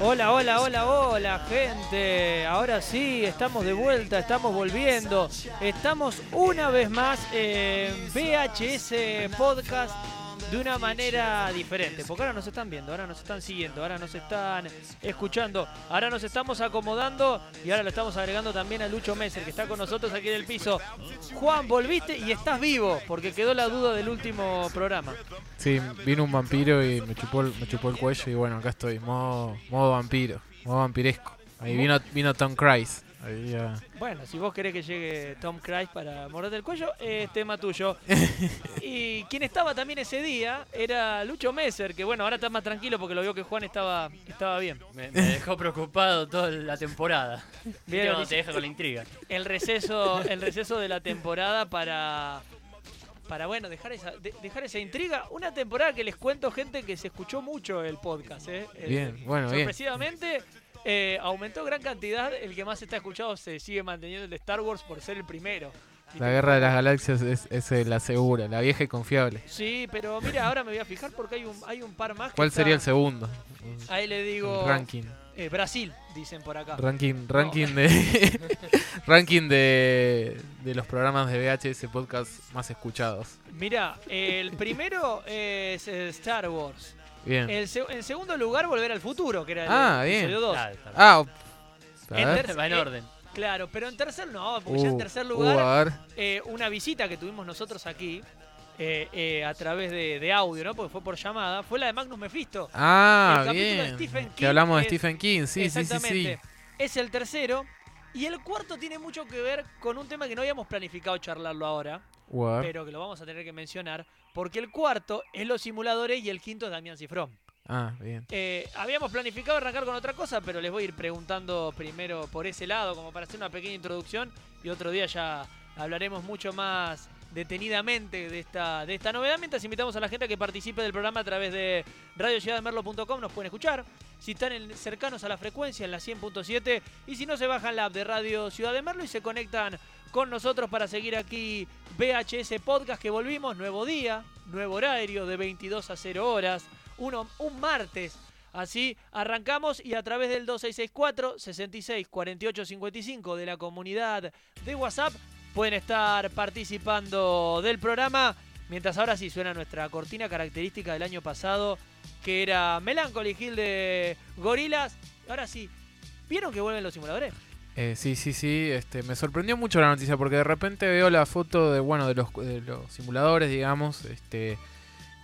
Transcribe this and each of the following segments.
Hola, hola, hola, hola, gente. Ahora sí, estamos de vuelta, estamos volviendo. Estamos una vez más en VHS Podcast de una manera diferente. Porque ahora nos están viendo, ahora nos están siguiendo, ahora nos están escuchando, ahora nos estamos acomodando y ahora lo estamos agregando también a Lucho Messer, que está con nosotros aquí en el piso. Juan, volviste y estás vivo, porque quedó la duda del último programa. Sí, vino un vampiro y me chupó, el- me chupó el cuello y bueno, acá estoy, modo, modo vampiro, modo vampiresco. Ahí vino, vino Tom Cruise. Ahí ya. Bueno, si vos querés que llegue Tom Cruise para morderte el cuello, es tema tuyo. y quien estaba también ese día era Lucho Messer, que bueno, ahora está más tranquilo porque lo vio que Juan estaba, estaba bien. Me, me dejó preocupado toda la temporada. Bien, dice- te deja con la intriga. El receso, el receso de la temporada para. Para bueno, dejar esa, de- dejar esa intriga. Una temporada que les cuento, gente, que se escuchó mucho el podcast. ¿eh? Eh, Bien, bueno, bien. Eh, aumentó gran cantidad. El que más está escuchado se sigue manteniendo el de Star Wars por ser el primero. La guerra de las galaxias es, es eh, la segura, la vieja y confiable. Sí, pero mira, ahora me voy a fijar porque hay un, hay un par más. que ¿Cuál sería el segundo? Ahí le digo. El ranking. eh, Brasil, dicen por acá. Ranking, ranking de ranking de, de los programas de VHS podcast más escuchados. Mira, el primero es eh, Star Wars. Bien. El se- en segundo lugar, Volver al Futuro, que era el Ah, episodio bien. 2. Claro, está bien. Ah, En Va en eh, orden. Claro, pero en tercer no, porque ya en Uh, tercer uh, lugar, eh, una visita que tuvimos nosotros aquí, eh, eh, a través de, de audio, ¿no? Porque fue por llamada, fue la de Magnus Mephisto. Ah, el capítulo de bien. Stephen King Que hablamos de es- Stephen King, sí, sí, sí. Es el tercero. Y el cuarto tiene mucho que ver con un tema que no habíamos planificado charlarlo ahora, pero que lo vamos a tener que mencionar, porque el cuarto es los simuladores y el quinto es Damián Cifrón. Ah, bien. Eh, habíamos planificado arrancar con otra cosa, pero les voy a ir preguntando primero por ese lado, como para hacer una pequeña introducción, y otro día ya hablaremos mucho más detenidamente de esta, de esta novedad, mientras invitamos a la gente a que participe del programa a través de radiociudadmerlo.com, nos pueden escuchar, si están en- cercanos a la frecuencia en la 100.7, y si no se bajan la app de Radio Ciudad de Merlo y se conectan con nosotros para seguir aquí VHS Podcast que volvimos, nuevo día, nuevo horario de 22 a 0 horas, uno, un martes. Así arrancamos y a través del 2664 66 48 55 de la comunidad de WhatsApp pueden estar participando del programa. Mientras ahora sí suena nuestra cortina característica del año pasado, que era Melancholy Hill de Gorilas. Ahora sí, ¿vieron que vuelven los simuladores? Eh, sí, sí, sí. Este, me sorprendió mucho la noticia porque de repente veo la foto de, bueno, de los, de los simuladores, digamos, este,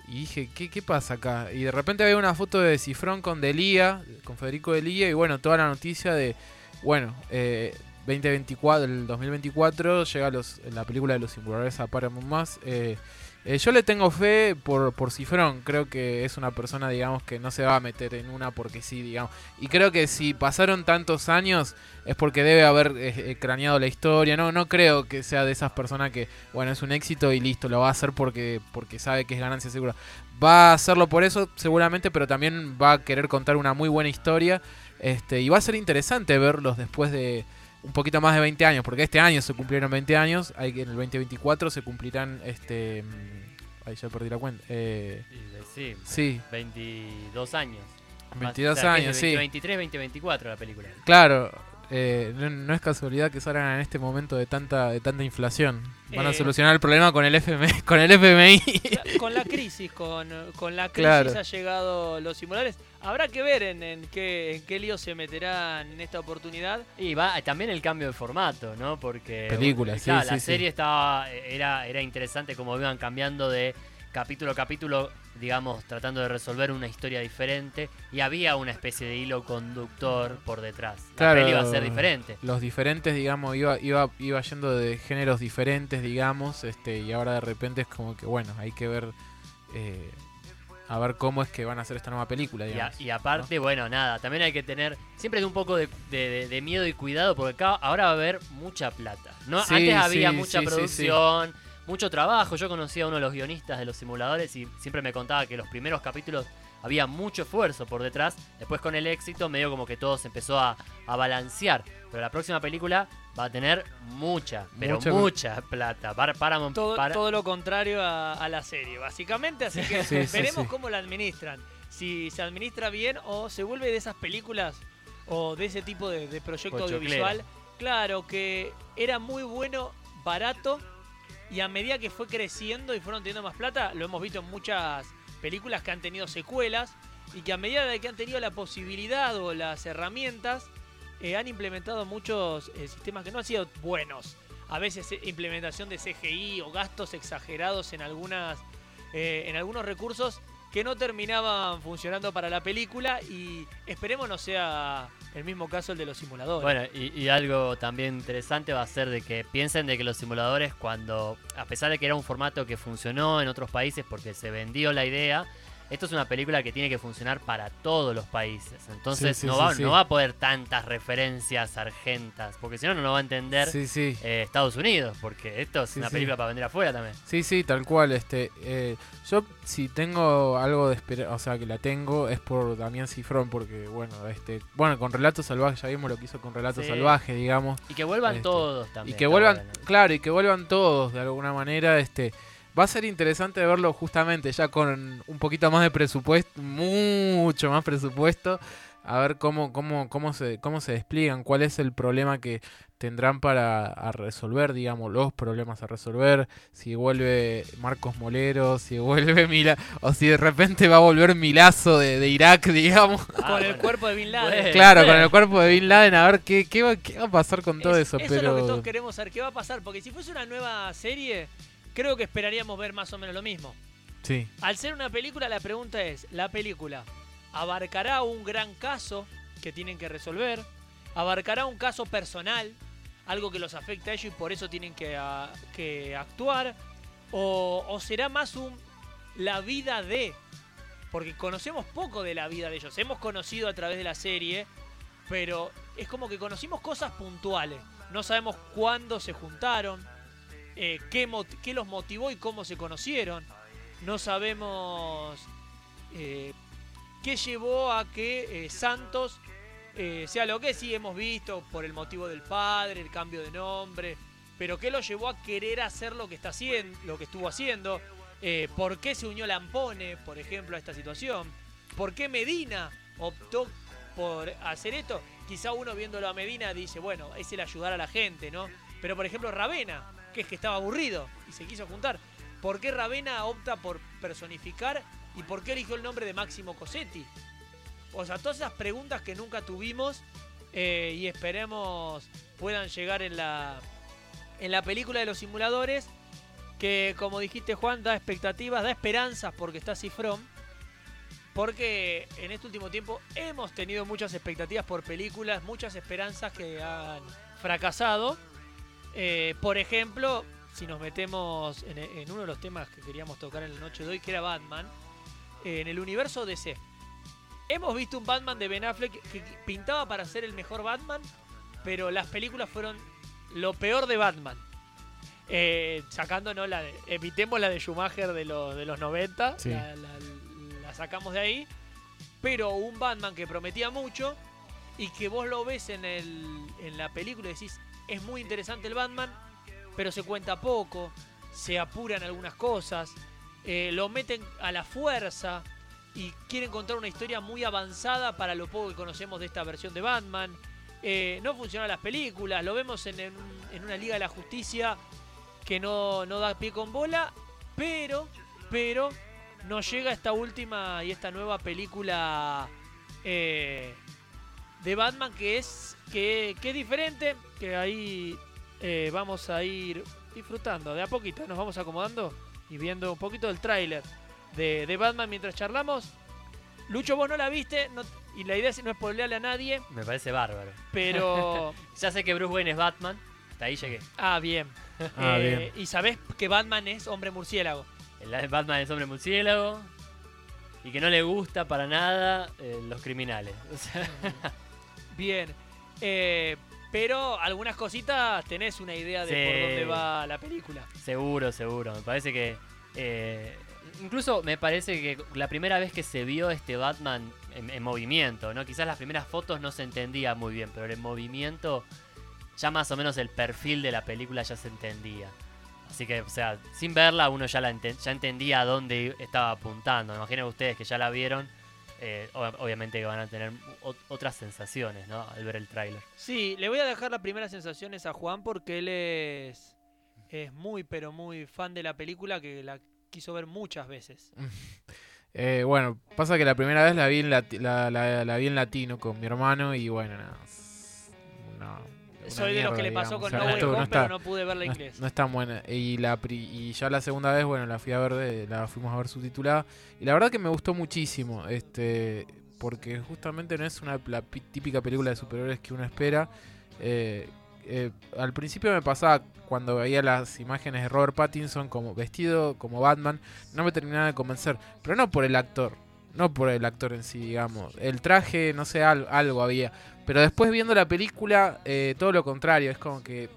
y dije, ¿qué, ¿qué pasa acá? Y de repente veo una foto de Cifrón con Delía, con Federico Delía, y bueno, toda la noticia de, bueno, eh, 2024, el 2024 llega los, la película de los simuladores a Paramount más. Eh, eh, yo le tengo fe por, por Cifrón, creo que es una persona, digamos, que no se va a meter en una porque sí, digamos. Y creo que si pasaron tantos años es porque debe haber eh, eh, craneado la historia. No, no creo que sea de esas personas que, bueno, es un éxito y listo, lo va a hacer porque, porque sabe que es ganancia segura. Va a hacerlo por eso, seguramente, pero también va a querer contar una muy buena historia. Este, y va a ser interesante verlos después de un poquito más de 20 años, porque este año se cumplieron 20 años, hay que en el 2024 se cumplirán, este, mm, ahí ya perdí la cuenta, eh, Sí, sí, 22 años. 22 O sea, años, sí. 23, 2024 la película. Claro, eh, no, no es casualidad que salgan en este momento de tanta de tanta inflación. Van a Eh. solucionar el problema con el FMI. Con el FMI. Con la crisis, con, con la crisis Claro. ha llegado los simuladores. Habrá que ver en, en qué, en qué lío se meterán en esta oportunidad. Y va también el cambio de formato, ¿no? Porque Película, eh, sí, claro, sí, la sí. serie estaba era era interesante como iban cambiando de capítulo a capítulo, digamos, tratando de resolver una historia diferente y había una especie de hilo conductor por detrás. La Claro. peli iba a ser diferente. Los diferentes, digamos, iba, iba, iba yendo de géneros diferentes, digamos, este, y ahora de repente es como que, bueno, hay que ver eh, a ver cómo es que van a hacer esta nueva película, Y, a- y aparte, bueno, nada, también hay que tener siempre un poco de, de- de- de miedo y cuidado porque acá ahora va a haber mucha plata. ¿no? Sí, Antes había sí, mucha sí, producción, mucho trabajo. Yo conocí a uno de los guionistas de los simuladores y siempre me contaba que los primeros capítulos había mucho esfuerzo por detrás. Después con el éxito, medio como que todo se empezó a, a balancear. Pero la próxima película va a tener mucha, pero Mucha- mucha, plata. Para, Paramount- Todo, para- todo lo contrario a, a la serie, básicamente. Así que Sí, sí, veremos sí. cómo la administran. Si se administra bien o se vuelve de esas películas o de ese tipo de, de proyecto Pochoclera. audiovisual. Claro, que era muy bueno, barato y a medida que fue creciendo y fueron teniendo más plata, lo hemos visto en muchas películas que han tenido secuelas y que a medida de que han tenido la posibilidad o las herramientas, eh, han implementado muchos eh, sistemas que no han sido buenos. A veces eh, implementación de CGI o gastos exagerados en algunas en algunos recursos que no terminaban funcionando para la película y esperemos no sea el mismo caso el de los simuladores. Bueno, y, y algo también interesante va a ser de que piensen de que los simuladores cuando, a pesar de que era un formato que funcionó en otros países porque se vendió la idea, esto es una película que tiene que funcionar para todos los países. Entonces Sí, sí, no, va, sí. no va a poder tantas referencias argentas, porque si no, no lo va a entender eh, Estados Unidos, porque esto es una película para vender afuera también. Sí, sí, tal cual. Este, eh, yo si tengo algo de esperar, o sea, que la tengo es por Damián Cifrón, porque bueno, este, bueno, con Relatos Salvajes ya vimos lo que hizo con Relatos. Salvajes, digamos, Y que vuelvan Este, todos también. y que vuelvan, bueno. claro, y que vuelvan todos de alguna manera, este, va a ser interesante verlo justamente ya con un poquito más de presupuesto, mucho más presupuesto, a ver cómo, cómo, cómo se, cómo se despliegan, cuál es el problema que tendrán para a resolver, digamos, los problemas a resolver, si vuelve Marcos Molero, si vuelve Mila, o si de repente va a volver Milazo de, de Irak, digamos. Ah, con el cuerpo de Bin Laden. Bueno. Claro, con el cuerpo de Bin Laden, a ver qué, qué, va, qué va a pasar con todo Es- eso, es pero... lo que todos queremos saber. ¿Qué va a pasar? Porque si fuese una nueva serie, creo que esperaríamos ver más o menos lo mismo. Sí, Al ser una película, la pregunta es, ¿la película abarcará un gran caso que tienen que resolver? ¿Abarcará un caso personal? Algo que los afecta a ellos y por eso tienen que, que actuar? ¿O, o será más un la vida de? Porque conocemos poco de la vida de ellos. Hemos conocido a través de la serie, pero es como que conocimos cosas puntuales. No sabemos cuándo se juntaron, eh, qué, los motivó y cómo se conocieron. No sabemos eh, qué llevó a que eh, Santos sea lo que sí hemos visto por el motivo del padre, el cambio de nombre, pero qué lo llevó a querer hacer lo que está haciendo, lo que estuvo haciendo. ¿Por qué se unió Lampone, por ejemplo, a esta situación? ¿Por qué Medina optó por hacer esto? Quizá uno viéndolo a Medina dice, bueno, es el ayudar a la gente, ¿no? Pero por ejemplo Ravena, que es que estaba aburrido y se quiso juntar. ¿Por qué Ravena opta por personificar y por qué eligió el nombre de Máximo Cosetti? O sea, todas esas preguntas que nunca tuvimos eh, y esperemos puedan llegar en la, en la película de los simuladores. Que como dijiste Juan, da expectativas, da esperanzas porque está Cifrón. Porque en este último tiempo hemos tenido muchas expectativas por películas, muchas esperanzas que han fracasado. Eh, por ejemplo, si nos metemos en, en uno de los temas que queríamos tocar en la noche de hoy, que era Batman, eh, en el universo DC. Hemos visto un Batman de Ben Affleck que que pintaba para ser el mejor Batman, pero las películas fueron lo peor de Batman. Eh, sacándonos la de. Evitemos la de Schumacher de los, de los 90. Sí. La, la- la sacamos de ahí. Pero un Batman que prometía mucho y que vos lo ves en, el, en la película y decís, es muy interesante el Batman, pero se cuenta poco, se apuran algunas cosas, eh, lo meten a la fuerza y quieren contar una historia muy avanzada para lo poco que conocemos de esta versión de Batman. Eh, no funcionan las películas, lo vemos en, en- una Liga de la Justicia que no, no da pie con bola, pero, pero nos llega esta última y esta nueva película eh, de Batman que es, que, que es diferente, que ahí eh, vamos a ir disfrutando de a poquito, nos vamos acomodando y viendo un poquito del tráiler de, de Batman mientras charlamos. Lucho, vos no la viste no- y la idea es no spoilearle a nadie, Me parece bárbaro. pero... Ya sé que Bruce Wayne es Batman. Hasta ahí llegué. ah, bien. Ah, Eh, bien. Y sabés que Batman es hombre murciélago. El Batman es hombre murciélago. Y que no le gusta para nada eh, los criminales. O sea, Bien. Eh, pero algunas cositas tenés una idea de Sí. por dónde va la película. seguro, seguro. Me parece que Eh, incluso me parece que la primera vez que se vio este Batman en, en movimiento, ¿no? Quizás las primeras fotos no se entendía muy bien, pero en movimiento ya más o menos el perfil de la película ya se entendía. Así que, o sea, sin verla uno ya, la ya entendía a dónde estaba apuntando. Imaginen ustedes que ya la vieron, eh, ob- obviamente que van a tener ot- otras sensaciones, ¿no? Al ver el tráiler. Sí, le voy a dejar las primeras sensaciones a Juan porque él es, es muy, pero muy fan de la película que la quiso ver muchas veces. Eh, bueno, pasa que la primera vez la vi en, lati- la, la- la vi en latino con mi hermano y bueno, nada. Soy de los que le pasó digamos. con O sea, No Way Home, no pero no pude verla en no, inglés. no es tan buena. Y, la, pri- y ya la segunda vez, bueno, la fui a ver, de, la fuimos a ver subtitulada. Y la verdad que me gustó muchísimo. Este, porque justamente no es una la pi- típica película de superhéroes que uno espera. Eh, eh, al principio me pasaba cuando veía las imágenes de Robert Pattinson como vestido como Batman, no me terminaba de convencer. Pero no por el actor, no por el actor en sí, digamos. El traje, no sé, al- algo había. Pero después viendo la película, eh, todo lo contrario. Es como que.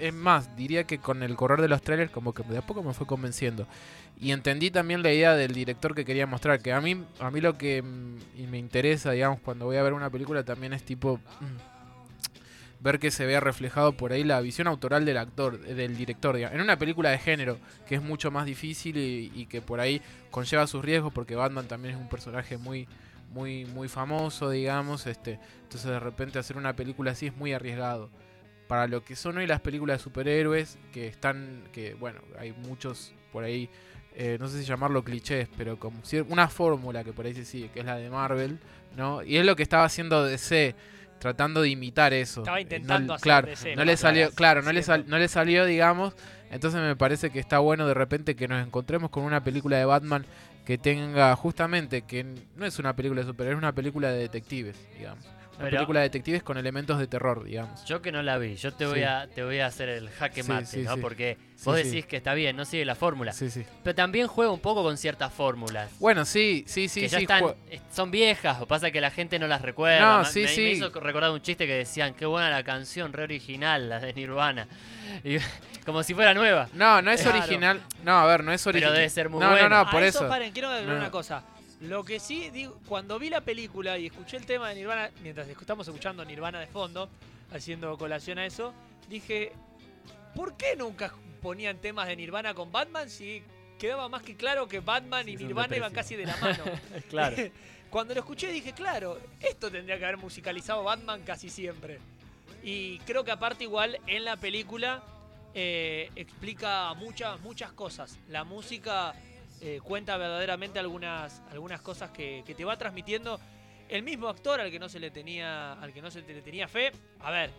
es más, diría que con el correr de los trailers, como que de a poco me fue convenciendo. Y entendí también la idea del director que quería mostrar. Que a mí, a mí lo que mm, y me interesa, digamos, cuando voy a ver una película también es tipo. mm, ver que se vea reflejado por ahí la visión autoral del actor, eh, del director. digamos. En una película de género, que es mucho más difícil y, y que por ahí conlleva sus riesgos, porque Batman también es un personaje muy, muy, muy famoso, digamos. Este, entonces de repente hacer una película así es muy arriesgado. Para lo que son hoy las películas de superhéroes, que están, que bueno, hay muchos por ahí, eh, no sé si llamarlo clichés, pero como una fórmula que por ahí se sigue, que es la de Marvel, ¿no? Y es lo que estaba haciendo DC, tratando de imitar eso. Estaba Eh, intentando no, hacer claro, DC, no le salió, Claro, no le, sal- no le salió, digamos. Entonces me parece que está bueno de repente que nos encontremos con una película de Batman que tenga justamente que no es una película de superhéroes, es una película de detectives, digamos. Una Pero- película de detectives con elementos de terror, digamos. Yo que no la vi, yo te voy, Sí. a, te voy a hacer el jaque mate, sí, ¿no? sí. Porque vos sí. decís que está bien, no sigue la fórmula. Sí, sí. Pero también juega un poco con ciertas fórmulas. Bueno, sí, sí, sí, que ya sí. están, eh, son viejas, o pasa que la gente no las recuerda. No, sí, me, sí. me hizo recordar un chiste que decían, qué buena la canción, re original, la de Nirvana. Y, como si fuera nueva. No, no es Claro. original. No, a ver, no es original. Pero debe ser muy no, buena. no, no, por eso. paren, quiero agregar No. una cosa. Lo que sí, digo, cuando vi la película y escuché el tema de Nirvana, mientras estamos escuchando Nirvana de fondo, haciendo colación a eso, dije, ¿por qué nunca ponían temas de Nirvana con Batman si quedaba más que claro que Batman Sí, y Nirvana iban casi de la mano? Claro. Cuando lo escuché dije, claro, esto tendría que haber musicalizado Batman casi siempre. Y creo que aparte igual en la película eh, explica muchas, muchas cosas. La música eh, cuenta verdaderamente algunas, algunas cosas que, te va transmitiendo el mismo actor al que no se le tenía, al que no se le tenía fe. A ver,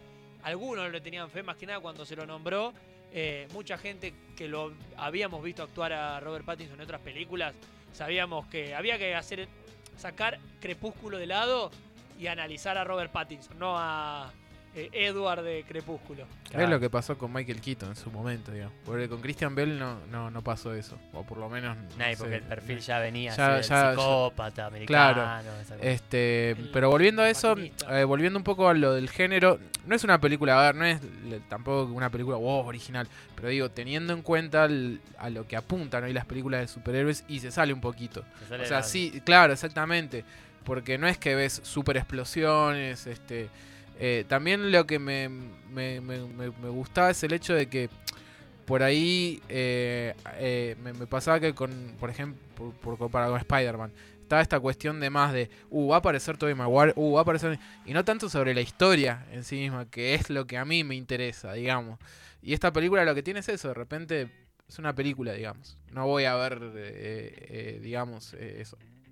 algunos le tenían fe más que nada cuando se lo nombró. Eh, mucha gente que lo habíamos visto actuar a Robert Pattinson en otras películas, sabíamos que había que hacer sacar Crepúsculo de lado y analizar a Robert Pattinson, no a eh, Edward de Crepúsculo. Es lo que pasó con Michael Keaton en su momento, digamos. Porque con Christian Bell no, no, no pasó eso. O por lo menos. no porque el perfil ya venía Ya- así ya- del ya- psicópata americano. esa cosa. Este, El pero volviendo a eso, eh, volviendo un poco a lo del género, no es una película, a ver, no es le- tampoco una película wow, original, pero digo, teniendo en cuenta el- a lo que apuntan hoy las películas de superhéroes y se sale un poquito. Se sale O sea, sí, claro, exactamente, porque no es que ves super explosiones, este, eh, también lo que me, me, me- me- gustaba es el hecho de que por ahí eh, eh, me, pasaba que con, por ejemplo, por, por comparar con Spider-Man, estaba esta cuestión de más de, uh, va a aparecer Tobey Maguire, uh, va a aparecer... Y no tanto sobre la historia en sí misma, que es lo que a mí me interesa, digamos. Y esta película lo que tiene es eso, de repente es una película, digamos. No voy a ver, eh, eh, digamos, eh,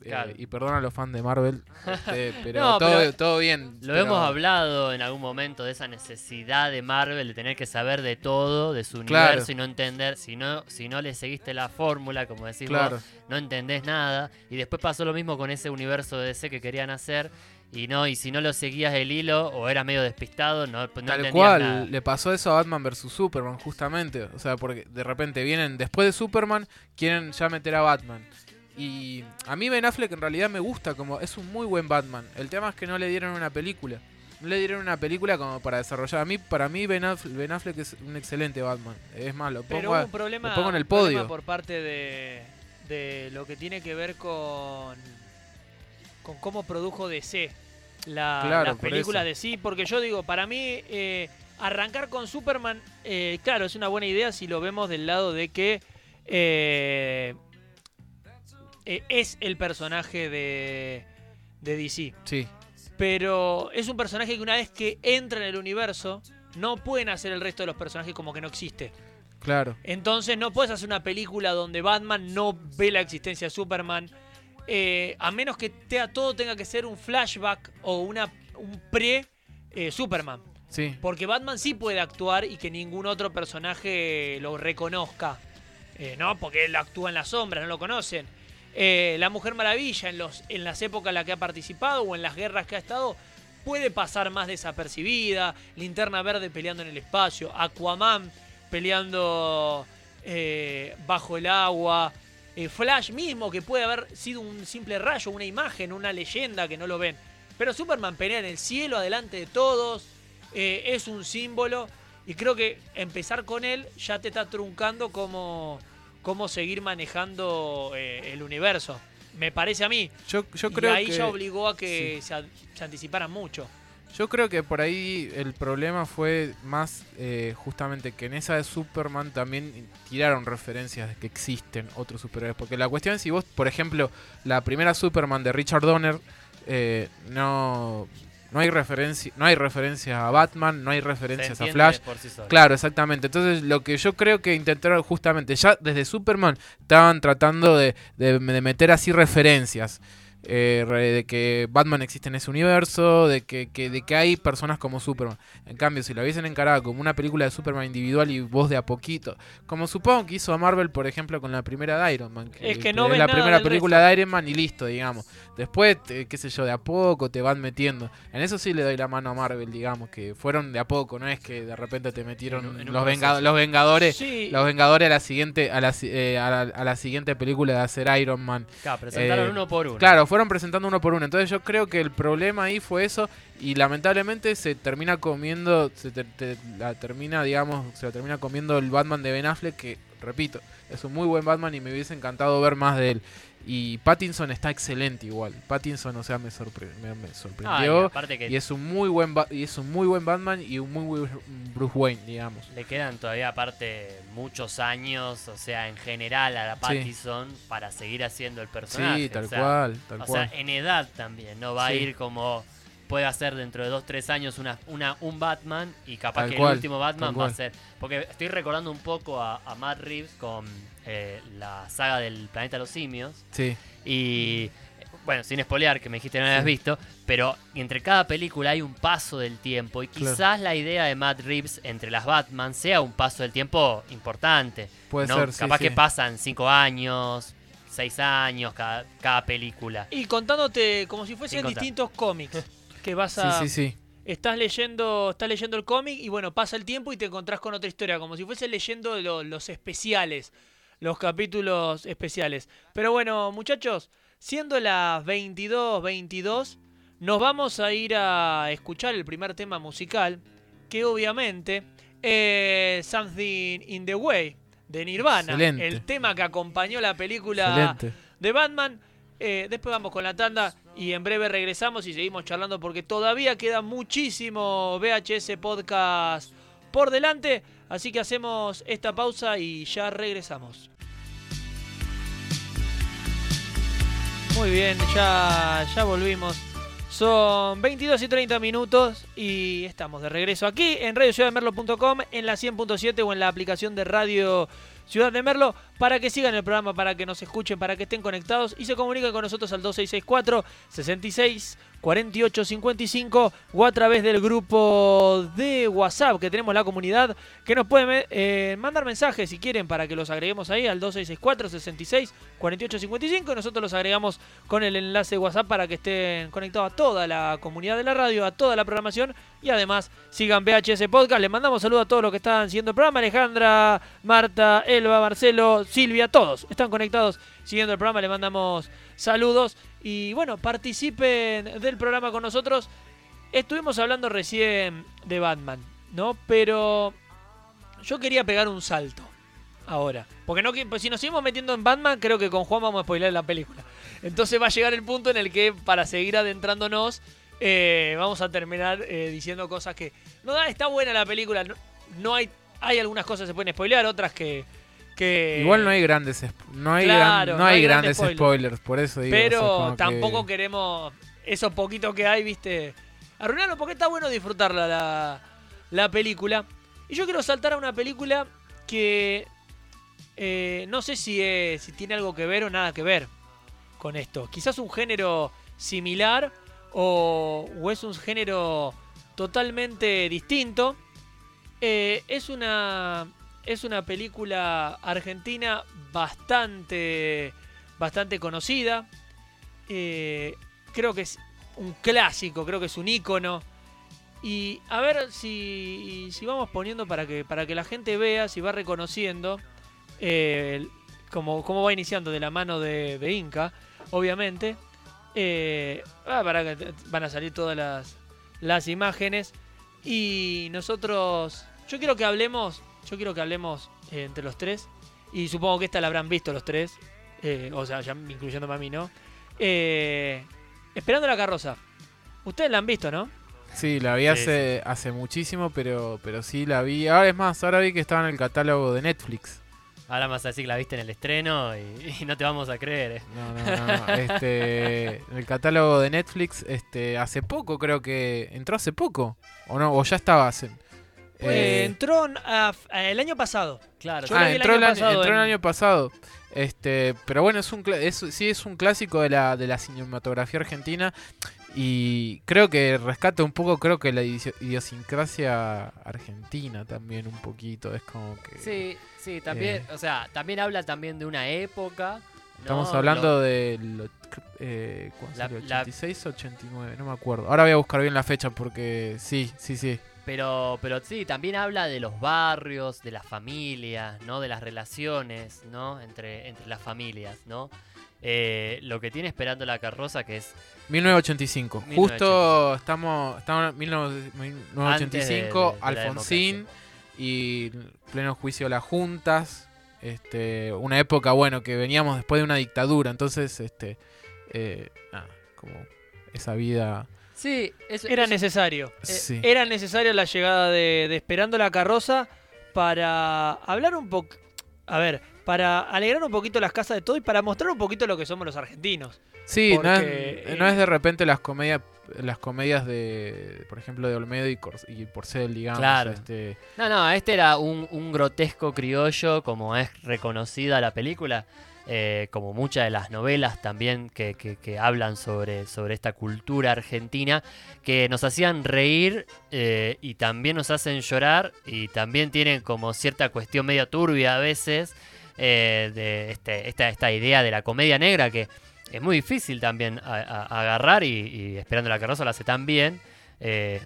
eso. Eh, Claro. y perdona a los fans de Marvel, este, pero, No, todo, pero todo bien. Lo pero- hemos hablado en algún momento de esa necesidad de Marvel de tener que saber de todo, de su Claro. universo y no entender, si no, si no le seguiste la fórmula, como decís Claro. vos, no entendés nada. Y después pasó lo mismo con ese universo de DC que querían hacer. Y no, y si no lo seguías el hilo o eras medio despistado, no, no Tal entendías cual, nada. le pasó eso a Batman vs Superman, justamente. O sea, porque de repente vienen después de Superman, quieren ya meter a Batman. Y a mí Ben Affleck en realidad me gusta, como es un muy buen Batman. El tema es que no le dieron una película. no le dieron una película como para desarrollar. A mí, para mí Ben Affleck, Ben Affleck es un excelente Batman. Es más, lo pongo, Pero hubo un problema, lo pongo en el un problema podio. por parte de, de lo que tiene que ver con, con cómo produjo DC la, Claro, las películas de sí. Porque yo digo, para mí, eh, arrancar con Superman, eh, claro, es una buena idea si lo vemos del lado de que eh, eh, es el personaje de, de DC. Sí, Pero es un personaje que una vez que entra en el universo, no pueden hacer el resto de los personajes como que no existe. claro. Entonces no puedes hacer una película donde Batman no ve la existencia de Superman. eh, a menos que te- todo tenga que ser un flashback o una, un pre-Superman. Sí, porque Batman sí puede actuar y que ningún otro personaje lo reconozca. Eh, ¿No? Porque él actúa en la sombra, no lo conocen. Eh, la Mujer Maravilla, en, los, en las épocas en las que ha participado o en las guerras que ha estado, puede pasar más desapercibida. Linterna Verde peleando en el espacio. Aquaman peleando eh, bajo el agua. eh, Flash mismo, que puede haber sido un simple rayo, una imagen, una leyenda que no lo ven. Pero Superman pelea en el cielo, adelante de todos. es un símbolo. Y creo que empezar con él ya te está truncando cómo, cómo seguir manejando eh, el universo. Me parece a mí. yo, yo y creo ahí que ya obligó a que se anticiparan mucho. yo creo que por ahí el problema fue más eh, justamente que en esa de Superman también tiraron referencias de que existen otros superhéroes. Porque la cuestión es si vos, por ejemplo, la primera Superman de Richard Donner eh, no no hay referencia no hay referencias a Batman, no hay referencias a Flash. por sí. Claro, exactamente. Entonces, lo que yo creo que intentaron justamente, ya desde Superman estaban tratando de, de- de meter así referencias. Eh, re- de que Batman existe en ese universo, de que, que- de que hay personas como Superman. En cambio, si lo hubiesen encarado como una película de Superman individual y vos de a poquito, como supongo que hizo a Marvel, por ejemplo, con la primera de Iron Man. Es que no ves la primera película resto. de Iron Man y listo, digamos. Después, te- qué sé yo, de a poco te van metiendo. En eso sí le doy la mano a Marvel, digamos, que fueron de a poco, no es que de repente te metieron En en los, proceso. Venga- los Vengadores. Sí, Los Vengadores a la siguiente a la, si- eh, a la, a la siguiente película de hacer Iron Man. Claro, presentaron Eh, uno por uno. Claro, fueron presentando uno por uno. Entonces yo creo que el problema ahí fue eso y lamentablemente se termina comiendo, se te- la termina, digamos, se termina comiendo el Batman de Ben Affleck que, repito, es un muy buen Batman y me hubiese encantado ver más de él. Y Pattinson está excelente igual. Pattinson, o sea, me, sorpre- me, me Ah, y sorprendió. que y es un muy buen Ba- y es un muy buen Batman y un muy buen Bruce Wayne, digamos. le quedan todavía aparte muchos años, o sea, en general a la Pattison para seguir haciendo el personaje. Sí, tal o sea, cual, tal o cual. sea, en edad también, no va Sí. a ir como puede hacer dentro de dos, tres años una, una, un Batman y capaz Tal que cual, el último Batman va a ser... Porque estoy recordando un poco a, a Matt Reeves con eh, la saga del planeta de los simios sí, y... Bueno, sin spoilear, que me dijiste que no lo habías Sí. visto, pero entre cada película hay un paso del tiempo y Claro. quizás la idea de Matt Reeves entre las Batman sea un paso del tiempo importante. puede ¿no? ser. sí, Capaz sí. que pasan cinco años, seis años cada, cada película. y contándote como si fuesen distintos cómics. Que vas Sí, a. sí, sí. Estás leyendo, estás leyendo el cómic y bueno, pasa el tiempo y te encontrás con otra historia, como si fuese leyendo lo- los especiales, los capítulos especiales. Pero bueno, muchachos, siendo las 22, 22, nos vamos a ir a escuchar el primer tema musical, que obviamente es Something in the Way de Nirvana, Excelente. el tema que acompañó la película Excelente. de Batman. Eh, después vamos con la tanda y en breve regresamos y seguimos charlando porque todavía queda muchísimo VHS podcast por delante. Así que hacemos esta pausa y ya regresamos. Muy bien, ya, ya volvimos. Son 22 y 30 minutos y estamos de regreso aquí en radiociudaddemerlo.com, en la 100.7 o en la aplicación de Radio Ciudad de Merlo para que sigan el programa, para que nos escuchen, para que estén conectados y se comuniquen con nosotros al 2664 66 48 55 o a través del grupo de WhatsApp que tenemos la comunidad que nos pueden eh, mandar mensajes si quieren para que los agreguemos ahí al 2664 66 48 55 y nosotros los agregamos con el enlace WhatsApp para que estén conectados a toda la comunidad de la radio, a toda la programación y además sigan VHS Podcast. Les mandamos saludos a todos los que están siguiendo el programa, Alejandra, Marta, Elba, Marcelo, Silvia, todos están conectados siguiendo el programa, les mandamos saludos y bueno, participen del programa con nosotros estuvimos hablando recién de Batman, ¿no? Pero yo quería pegar un salto ahora. Porque no, pues si nos seguimos metiendo en Batman, creo que con Juan vamos a spoiler la película. Entonces va a llegar el punto en el que, para seguir adentrándonos, eh, vamos a terminar eh, diciendo cosas que. No está buena la película. No, no hay. Hay algunas cosas que se pueden spoilear, otras que. Que Igual no hay grandes no hay, gran- Claro, no hay grandes spoilers. por eso digo. o sea, Pero que- tampoco queremos esos poquitos que hay, viste, arruinarlo porque está bueno disfrutarla la, la película. Y yo quiero saltar a una película que eh, no sé si, es- si tiene algo que ver o nada que ver con esto. Quizás un género similar o, o es un género totalmente distinto. Eh, es una es una película argentina bastante bastante conocida. Eh, creo que es un clásico, creo que es un ícono. Y a ver si, si vamos poniendo para que, para que la gente vea, si va reconociendo eh, cómo, cómo va iniciando de la mano de, Inca, obviamente. Eh, ah, para van a salir todas las, las imágenes. Y nosotros, yo quiero que hablemos, yo quiero que hablemos eh, entre los tres. Y supongo que esta la habrán visto los tres. eh, o sea, ya incluyéndome a mí, ¿no? Eh, esperando la carroza. Ustedes la han visto, ¿no? Sí, la vi Sí, hace, hace muchísimo, pero, pero sí la vi. Ahora es más, ahora vi que estaba en el catálogo de Netflix. Ahora más así que la viste en el estreno y, y no te vamos a creer. eh. No, no, no, no. Este, en el catálogo de Netflix, este, hace poco creo que entró hace poco, o no, o ya estaba hace. Pues, eh, entró a- a- el año pasado. Claro, ah, el entró, año el año, pasado entró el en- año pasado. Este, pero bueno, es un es, sí es un clásico de la, de la cinematografía argentina y creo que rescata un poco, creo que la idiosincrasia argentina también un poquito, es como que Sí, sí, también, o sea, también habla también de una época. ¿no? estamos Lo- hablando del eh, ¿cuándo La- salió? la- 86 89, no me acuerdo. Ahora voy a buscar bien la fecha porque sí, sí, sí. Pero, pero sí, también habla de los barrios, de las familias, ¿no? De las relaciones, ¿no? Entre, entre las familias, ¿no? Eh, lo que tiene esperando la carroza, que es 1985. 1985. Justo estamos, estamos en 1985, Antes de- de- de Alfonsín y pleno juicio de las juntas. Este, una época, bueno, que veníamos después de una dictadura, entonces, este, eh, nada, como esa vida. Sí, Era es- necesario. Eh, Sí. Era necesario la llegada de, de Esperando la carroza para hablar un poco. A ver, para alegrar un poquito las casas de todo y para mostrar un poquito lo que somos los argentinos. Sí, no, es, no eh, es de repente las comedias, las comedias de, por ejemplo, de Olmedo y, Cor- y Porcel, digamos. Claro. Este, No, no, este era un, un grotesco criollo, como es reconocida la película, eh, como muchas de las novelas también que, que- hablan sobre, sobre esta cultura argentina, que nos hacían reír eh, y también nos hacen llorar y también tienen como cierta cuestión medio turbia a veces eh, de este, esta, esta idea de la comedia negra que es muy difícil también agarrar y, Esperando la carroza lo hace tan bien,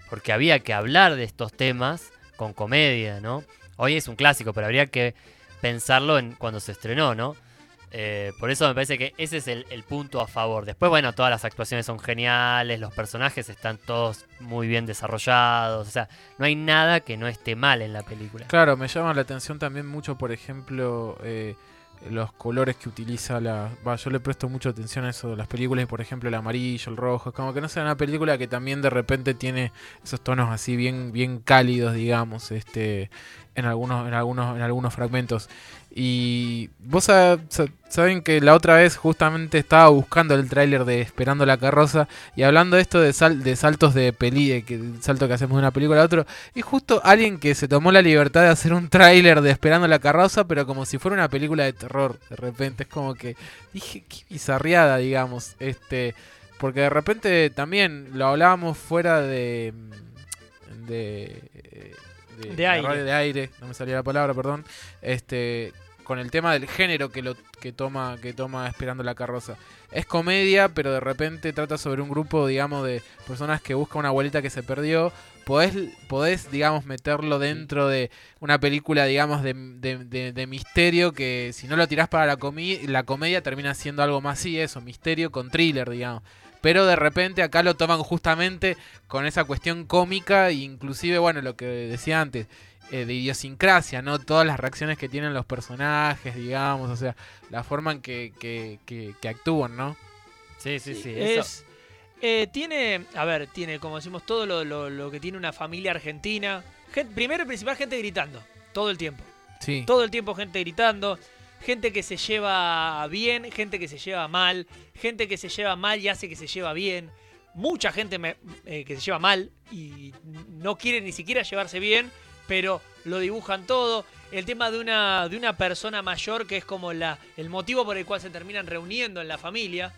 porque había que hablar de estos temas con comedia, ¿no? Hoy es un clásico, pero habría que pensarlo en cuando se estrenó, ¿no? Eh, por eso me parece que ese es el, punto a favor. Después, bueno, todas las actuaciones son geniales, los personajes están todos muy bien desarrollados, o sea, no hay nada que no esté mal en la película. Claro, me llama la atención también mucho, por ejemplo, eh, los colores que utiliza la... Yo le presto mucha atención a eso de las películas, por ejemplo, el amarillo, el rojo. Es como que no sea una película que también de repente tiene esos tonos así bien, bien cálidos, digamos, este, en algunos, en algunos, en algunos fragmentos. Y vos sa- sa- saben que la otra vez justamente estaba buscando el tráiler de Esperando la carroza y hablando de esto de, sal- de saltos de peli, de que el salto que hacemos de una película a otra, y justo alguien que se tomó la libertad de hacer un tráiler de Esperando la carroza, pero como si fuera una película de terror, de repente es como que dije, qué bizarriada, digamos, este, porque de repente también lo hablábamos fuera de de De aire. radio de aire, no me salía la palabra, perdón, este con el tema del género que lo que toma que toma Esperando la carroza. Es comedia, pero de repente trata sobre un grupo, digamos, de personas que buscan una abuelita que se perdió. Podés, podés digamos, meterlo dentro de una película, digamos, de, de- de- de misterio que si no lo tirás para la, comi la comedia termina siendo algo más así, eso, misterio con thriller, digamos. Pero de repente acá lo toman justamente con esa cuestión cómica, inclusive, bueno, lo que decía antes, eh, de idiosincrasia, ¿no? Todas las reacciones que tienen los personajes, digamos, o sea, la forma en que, que, que- que actúan, ¿no? Sí, sí, sí. eso- Es, eh, tiene, a ver, tiene, como decimos, todo lo, lo- lo que tiene una familia argentina. Gen- primero y principal, gente gritando, todo el tiempo. Sí. Todo el tiempo gente gritando, gente que se lleva bien, gente que se lleva mal, gente que se lleva mal y hace que se lleva bien. Mucha gente eh, que se lleva mal y no quiere ni siquiera llevarse bien, pero lo dibujan todo. El tema de una, de una persona mayor que es como la, el motivo por el cual se terminan reuniendo en la familia,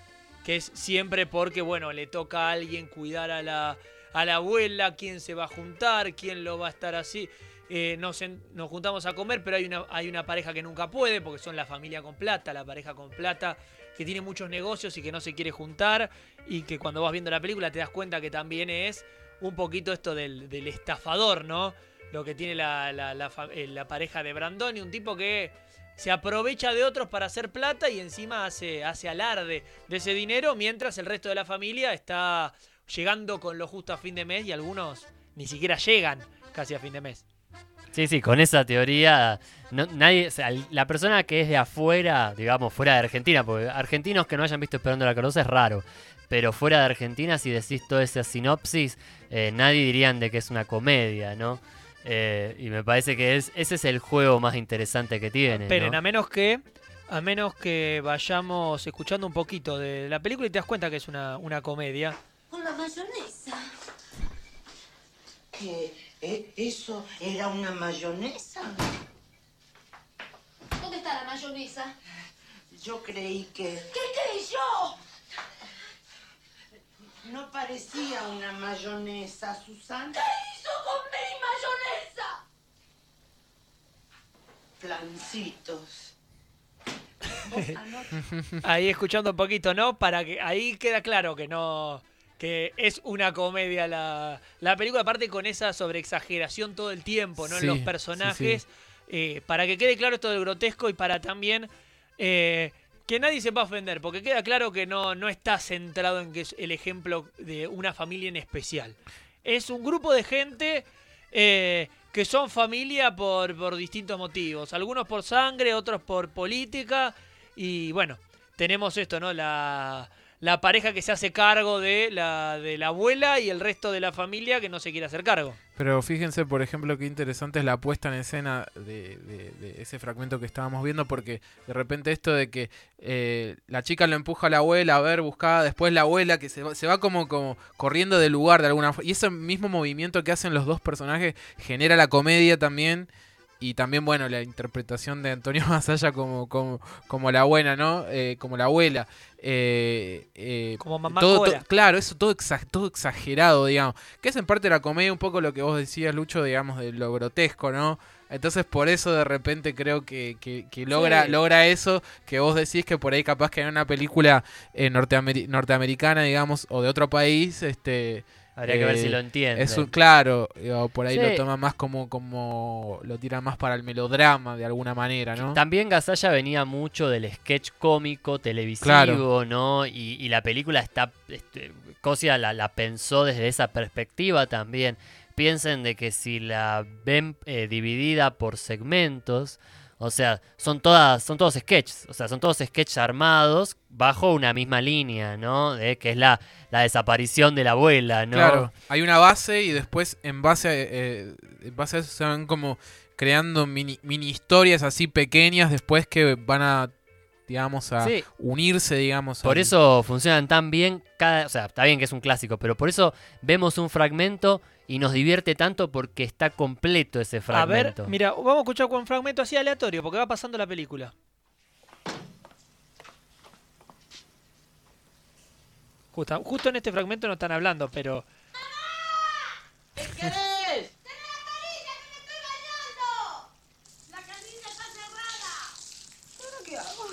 que es siempre porque, bueno, le toca a alguien cuidar a la, a la abuela, quién se va a juntar, quién lo va a estar así. Eh, nos, nos juntamos a comer, pero hay una, hay una pareja que nunca puede, porque son la familia con plata, la pareja con plata, que tiene muchos negocios y que no se quiere juntar, y que cuando vas viendo la película te das cuenta que también es un poquito esto del, del estafador, ¿no? Lo que tiene la, la- eh, pareja de Brandoni, un tipo que se aprovecha de otros para hacer plata y encima hace, hace alarde de ese dinero, mientras el resto de la familia está llegando con lo justo a fin de mes y algunos ni siquiera llegan casi a fin de mes. Sí, sí, con esa teoría, no- nadie, o sea, la persona que es de afuera, digamos, fuera de Argentina, porque argentinos que no hayan visto Esperando la Carroza es raro, pero fuera de Argentina, si decís toda esa sinopsis, eh, nadie dirían de que es una comedia, ¿no? Eh, y me parece que es, ese es el juego más interesante que tiene. Esperen, ¿no? a menos que a menos que vayamos escuchando un poquito de la película y te das cuenta que es una, una comedia. Con la mayonesa. ¿Que eh, eso era una mayonesa? ¿Dónde está la mayonesa? Yo creí que ¿Qué creí yo? no parecía una mayonesa, Susana. ¿Qué hizo con mi mayonesa? Anoche- Ahí escuchando un poquito, ¿no? Para que ahí queda claro que no que es una comedia la, la película, aparte con esa sobreexageración todo el tiempo, ¿no? Sí, en los sí, personajes, eh, para que quede claro esto del grotesco y para también eh, que nadie se va a ofender, porque queda claro que no, no está centrado en que es el ejemplo de una familia en especial. Es un grupo de gente eh, que son familia por, por distintos motivos, algunos por sangre, otros por política, y bueno, tenemos esto, ¿no? La, la pareja que se hace cargo de la, de la abuela y el resto de la familia que no se quiere hacer cargo. Pero fíjense, por ejemplo, qué interesante es la puesta en escena de, de- de ese fragmento que estábamos viendo, porque de repente esto de que eh, la chica lo empuja a la abuela a ver, buscada, después la abuela que se va, se va como, como corriendo del lugar de alguna forma. Y ese mismo movimiento que hacen los dos personajes genera la comedia también. Y también, bueno, la interpretación de Antonio Masaya como, como, como la buena, ¿no? Eh, como la abuela. Eh, eh, Como mamá todo, to- claro, eso todo, exa- todo exagerado, digamos. Que es en parte la comedia un poco lo que vos decías, Lucho, digamos, de lo grotesco, ¿no? Entonces por eso de repente creo que, que- que logra, Sí. logra eso que vos decís que por ahí capaz que en una película eh, norteameri- norteamericana, digamos, o de otro país, este... Habría que ver eh, si lo entiende. Es un, claro, eh, por ahí Sí. lo toma más como, como, lo tira más para el melodrama de alguna manera, ¿no? También Gasalla venía mucho del sketch cómico televisivo, Claro. ¿no? Y, y la película está. Este, Cosia la, la pensó desde esa perspectiva también. Piensen de que si la ven eh, dividida por segmentos, o sea, son todas, son todos sketches, o sea, son todos sketches armados bajo una misma línea, ¿no? De que es la, la desaparición de la abuela, ¿no? Claro, hay una base y después en base a, eh, en base a eso se van como creando mini, mini historias así pequeñas después que van a, digamos, a Sí. unirse, digamos. Por al- eso funcionan tan bien, cada, o sea, está bien que es un clásico, pero por eso vemos un fragmento y nos divierte tanto porque está completo ese A fragmento. ver, mira, vamos a escuchar con un fragmento así aleatorio, porque va pasando la película. Justa- justo en este fragmento no están hablando, pero ¿Qué querés? ¡La canilla está cerrada! ¿Ahora qué hago?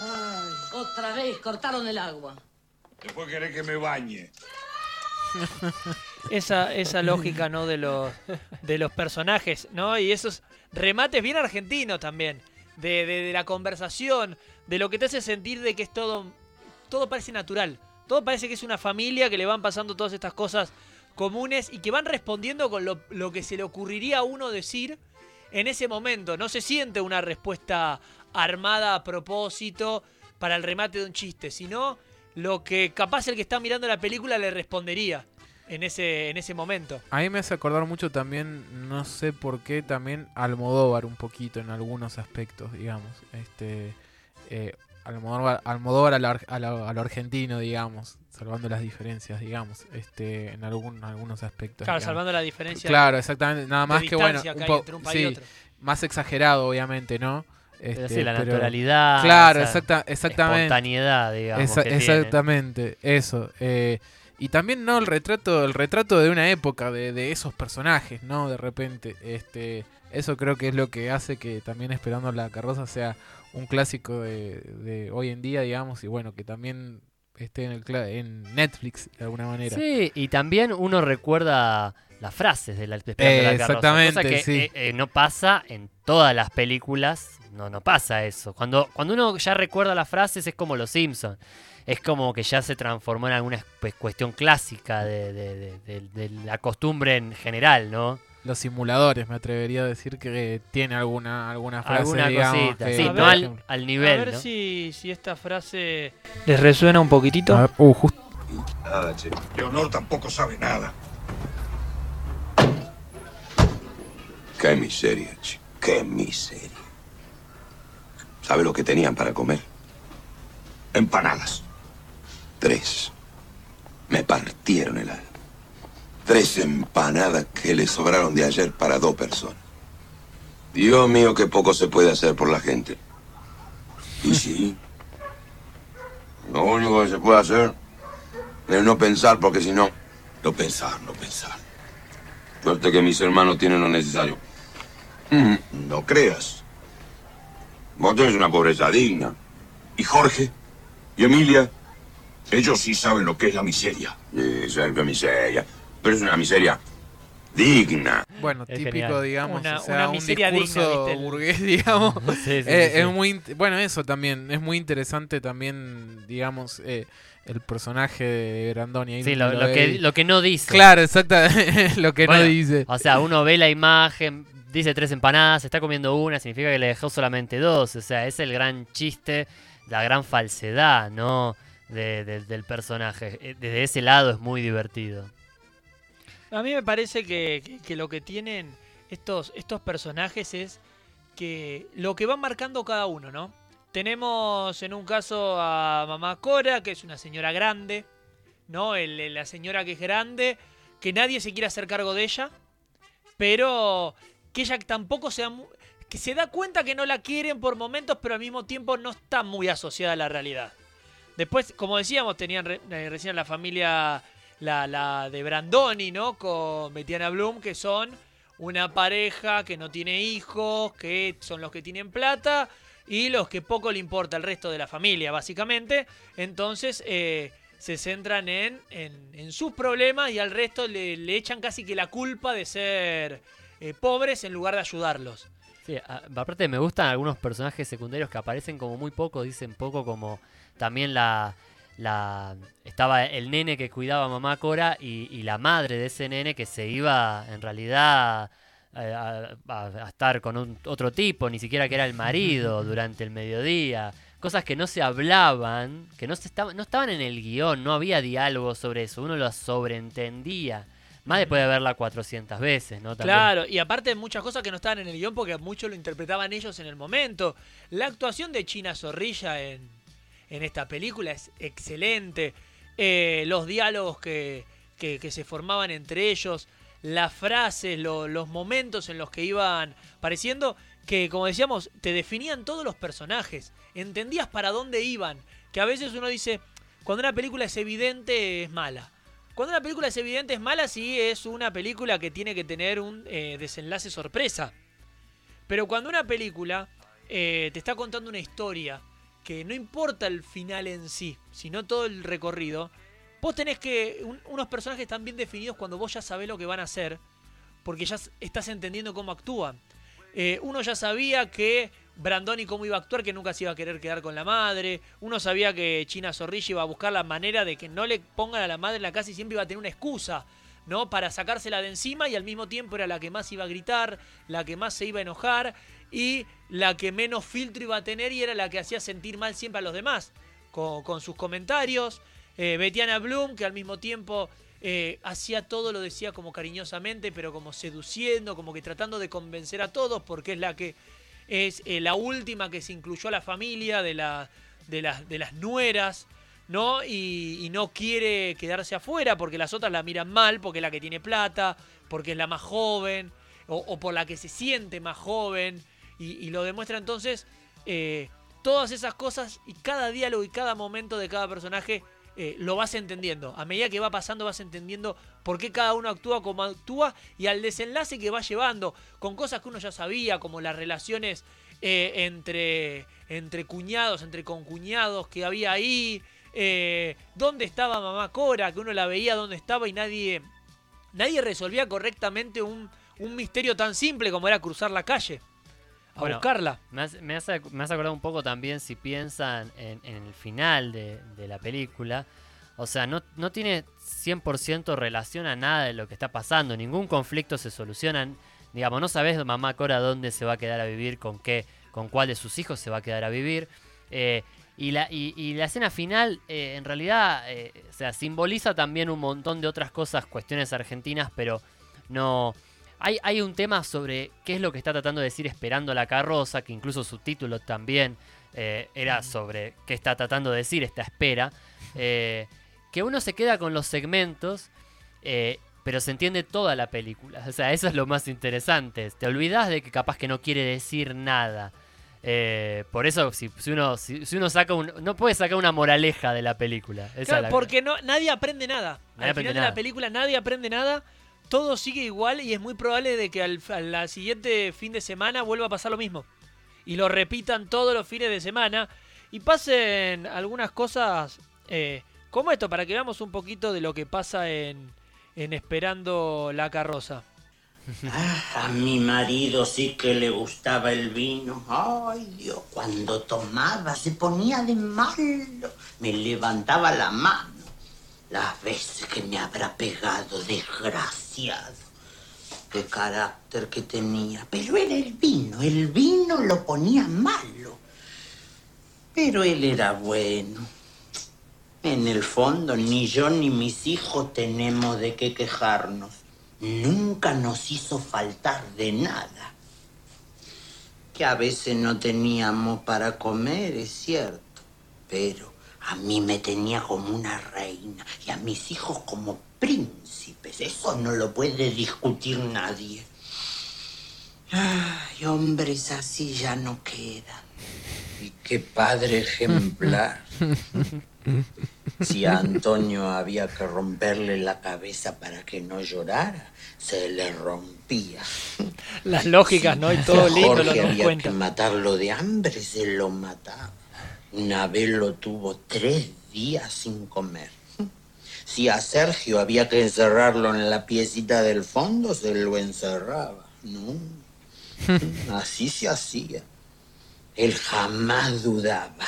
Ay, Otra vez cortaron el agua. Después querés que me bañe. esa, esa lógica, ¿no? De los, de los personajes, ¿no? Y esos remates bien argentinos también. de, de- de la conversación, de lo que te hace sentir de que es todo, todo parece natural. Todo parece que es una familia que le van pasando todas estas cosas comunes y que van respondiendo con lo, lo que se le ocurriría a uno decir en ese momento. No se siente una respuesta armada a propósito para el remate de un chiste, sino lo que capaz el que está mirando la película le respondería en ese, en ese momento. A mí me hace acordar mucho también, no sé por qué, también Almodóvar un poquito en algunos aspectos, digamos. Este, eh, Almodóvar, Almodóvar a, lo a lo- a lo argentino, digamos, salvando las diferencias, digamos, este, en algún, algunos aspectos. Claro, digamos. salvando la diferencia. Claro, exactamente. Nada más que bueno, un po- un sí, más exagerado, obviamente, ¿no? Pero Este, sí, la pero- naturalidad. Claro, exacta- exactamente. Espontaneidad, digamos. Esa- que tiene. exactamente, eso. eh, y también no el retrato, el retrato de una época, de, de esos personajes, ¿no? De repente, este, eso creo que es lo que hace que también Esperando la carroza sea un clásico de, de hoy en día, digamos, y bueno, que también esté en el en Netflix de alguna manera. Sí, y también uno recuerda las frases de la de Esperando Eh, la carroza, exactamente, cosa que sí. eh, eh, no pasa en todas las películas. No, no pasa eso. Cuando, cuando uno ya recuerda las frases es como Los Simpsons. Es como que ya se transformó en alguna pues, cuestión clásica de, de- de- de- de la costumbre en general, ¿no? Los simuladores, me atrevería a decir que tiene alguna alguna frase, Alguna digamos, cosita. que- Sí, A no ver, al, al nivel, a ver ¿no? si, si esta frase les resuena un poquitito. A ver, uh, justo Nada, che. Leonor tampoco sabe nada. Qué miseria, chico. Qué miseria. ¿Sabe lo que tenían para comer? Empanadas. Tres. Me partieron el alma. Tres empanadas que le sobraron de ayer para dos personas. Dios mío, qué poco se puede hacer por la gente. Y sí. Lo único que se puede hacer es no pensar, porque si no, no pensar, no pensar. Suerte que mis hermanos tienen lo necesario. Mm, No creas. Vos tenés una pobreza digna. ¿Y Jorge? ¿Y Emilia? Ellos sí saben lo que es la miseria. Esa es miseria. Pero es una miseria digna. Bueno, Es típico, genial. digamos, Una- o sea, una un miseria discurso digna, burgués, digamos. Sí, sí, Eh, sí, Es sí. muy, bueno, eso también, es muy interesante también, digamos, eh, el personaje de Brandoni. ahí Sí, lo, lo lo ve. que, lo que no dice. Claro, exacto, lo que Bueno, no dice. O sea, uno ve la imagen, dice tres empanadas, está comiendo una, significa que le dejó solamente dos. O sea, es el gran chiste, la gran falsedad, ¿no? De- de- del personaje. Eh, Desde ese lado es muy divertido. A mí me parece que, lo que tienen estos, estos personajes es que lo que van marcando cada uno, ¿no? Tenemos en un caso a mamá Cora, que es una señora grande, ¿no? La señora que es grande, que nadie se quiere hacer cargo de ella, pero que ella tampoco se da, que se da cuenta que no la quieren por momentos, pero al mismo tiempo no está muy asociada a la realidad. Después, como decíamos, tenían eh, recién la familia, la, la de Brandoni, ¿no? Con Betiana Bloom, que son una pareja que no tiene hijos, que son los que tienen plata y los que poco le importa el resto de la familia, básicamente. Entonces, eh, se centran en, en- en sus problemas y al resto le, le echan casi que la culpa de ser eh, pobres en lugar de ayudarlos. Sí, a- aparte me gustan algunos personajes secundarios que aparecen como muy poco, dicen poco, como también la, la estaba el nene que cuidaba a mamá Cora y, y la madre de ese nene que se iba en realidad eh, a, a- a estar con un- otro tipo, ni siquiera que era el marido durante el mediodía. Cosas que no se hablaban, que no, se estaban, no estaban en el guion, no había diálogo sobre eso, uno lo sobreentendía. Más después de verla 400 veces, ¿no? Claro, y aparte muchas cosas que no estaban en el guion porque muchos lo interpretaban ellos en el momento. La actuación de China Zorrilla en, en esta película es excelente. Eh, los diálogos que, que- se formaban entre ellos, las frases, lo- los momentos en los que iban apareciendo, que como decíamos, te definían todos los personajes. Entendías para dónde iban. Que a veces uno dice, cuando una película es evidente, es mala. Cuando una película es evidente es mala si es una película que tiene que tener un eh, desenlace sorpresa. Pero cuando una película eh, te está contando una historia que no importa el final en sí, sino todo el recorrido, vos tenés que... un- unos personajes están bien definidos cuando vos ya sabés lo que van a hacer, porque ya estás entendiendo cómo actúan. Eh, uno ya sabía que Brandoni cómo iba a actuar, que nunca se iba a querer quedar con la madre. Uno sabía que China Zorrilla iba a buscar la manera de que no le pongan a la madre en la casa y siempre iba a tener una excusa, ¿no? Para sacársela de encima y al mismo tiempo era la que más iba a gritar, la que más se iba a enojar y la que menos filtro iba a tener y era la que hacía sentir mal siempre a los demás con, sus comentarios. Eh, Betiana Bloom, que al mismo tiempo eh, hacía todo, lo decía como cariñosamente, pero como seduciendo, como que tratando de convencer a todos, porque es la que es eh, la última que se incluyó a la familia de, de, las, de las nueras, ¿no? Y, y no quiere quedarse afuera porque las otras la miran mal, porque es la que tiene plata, porque es la más joven, o, por la que se siente más joven, y, y lo demuestra entonces. eh, todas esas cosas y cada diálogo y cada momento de cada personaje eh, lo vas entendiendo. A medida que va pasando vas entendiendo por qué cada uno actúa como actúa y al desenlace que va llevando con cosas que uno ya sabía, como las relaciones eh, entre, entre cuñados, entre concuñados que había ahí. eh, ¿Dónde estaba mamá Cora? Que uno la veía dónde estaba y nadie, nadie resolvía correctamente un, un misterio tan simple como era cruzar la calle. A Bueno, buscarla. Me hace, me, hace acordar un poco también si piensan en, en el final de, de la película. O sea, no, no tiene 100% relación a nada de lo que está pasando. Ningún conflicto se soluciona. Digamos, no sabes mamá Cora dónde se va a quedar a vivir, con qué, con cuál de sus hijos se va a quedar a vivir. Eh, y, la, y, y la escena final, eh, en realidad, eh, o sea, simboliza también un montón de otras cosas, cuestiones argentinas, pero no... Hay, hay un tema sobre qué es lo que está tratando de decir Esperando la carroza, que incluso su título también eh, era sobre qué está tratando de decir esta espera. eh, que uno se queda con los segmentos, eh, pero se entiende toda la película. O sea, eso es lo más interesante. Te olvidas de que capaz que no quiere decir nada. Eh, por eso, si, si uno, si, si uno saca un. No puede sacar una moraleja de la película. Esa Claro, la- porque no, nadie aprende nada. Nadie al final de la película nadie aprende nada. Todo sigue igual y es muy probable de que al, al siguiente fin de semana vuelva a pasar lo mismo. Y lo repitan todos los fines de semana. Y pasen algunas cosas eh, como esto, para que veamos un poquito de lo que pasa en, en Esperando la carroza. Ah, a mi marido sí que le gustaba el vino. Ay, Dios, cuando tomaba se ponía de malo. Me levantaba la mano. Las veces que me habrá pegado, desgraciado. Qué carácter que tenía. Pero era el vino, el vino lo ponía malo. Pero él era bueno. En el fondo, ni yo ni mis hijos tenemos de qué quejarnos. Nunca nos hizo faltar de nada. Que a veces no teníamos para comer, es cierto. Pero a mí me tenía como una reina y a mis hijos como príncipes. Eso no lo puede discutir nadie. Ay, hombres así ya no quedan. Y qué padre ejemplar. Si a Antonio había que romperle la cabeza para que no llorara, se le rompía. Las lógicas, ¿no? Y todo Si a lindo lo Jorge había cuenta. que matarlo de hambre, se lo mataba. Una vez lo tuvo tres días sin comer. Si a Sergio había que encerrarlo en la piecita del fondo, se lo encerraba. No. Así se hacía. Él jamás dudaba.